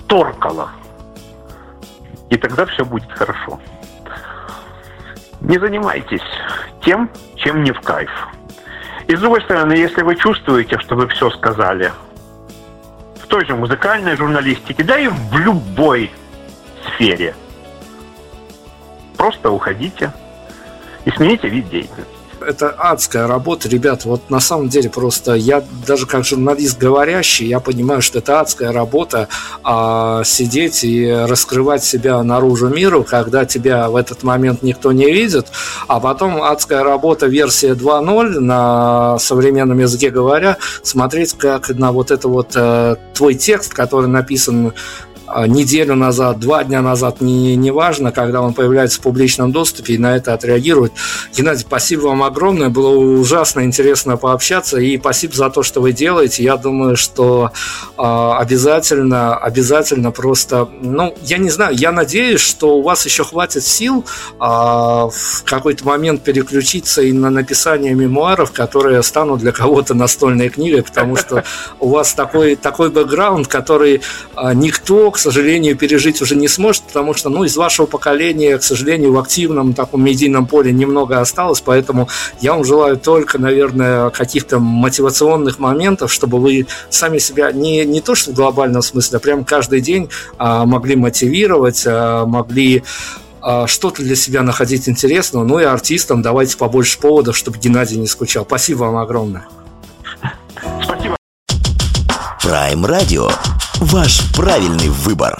торкало. И тогда все будет хорошо. Не занимайтесь тем, чем не в кайф. И с другой стороны, если вы чувствуете, что вы все сказали в той же музыкальной журналистике, да и в любой сфере, просто уходите и смените вид деятельности это адская работа, ребят. Вот на самом деле просто я даже как журналист говорящий, я понимаю, что это адская работа а, сидеть и раскрывать себя наружу миру, когда тебя в этот момент никто не видит, а потом адская работа версия 2.0 на современном языке говоря, смотреть как на вот это вот э, твой текст, который написан неделю назад, два дня назад, не, не когда он появляется в публичном доступе и на это отреагирует. Геннадий, спасибо вам огромное, было ужасно интересно пообщаться, и спасибо за то, что вы делаете. Я думаю, что э, обязательно, обязательно просто, ну, я не знаю, я надеюсь, что у вас еще хватит сил э, в какой-то момент переключиться и на написание мемуаров, которые станут для кого-то настольной книгой, потому что у вас такой, такой бэкграунд, который никто, к сожалению, пережить уже не сможет, потому что, ну, из вашего поколения, к сожалению, в активном таком медийном поле немного осталось, поэтому я вам желаю только, наверное, каких-то мотивационных моментов, чтобы вы сами себя не, не то что в глобальном смысле, а прям каждый день а, могли мотивировать, а, могли а, что-то для себя находить интересного, ну и артистам давайте побольше поводов, чтобы Геннадий не скучал. Спасибо вам огромное. Спасибо. Prime Radio Ваш правильный выбор.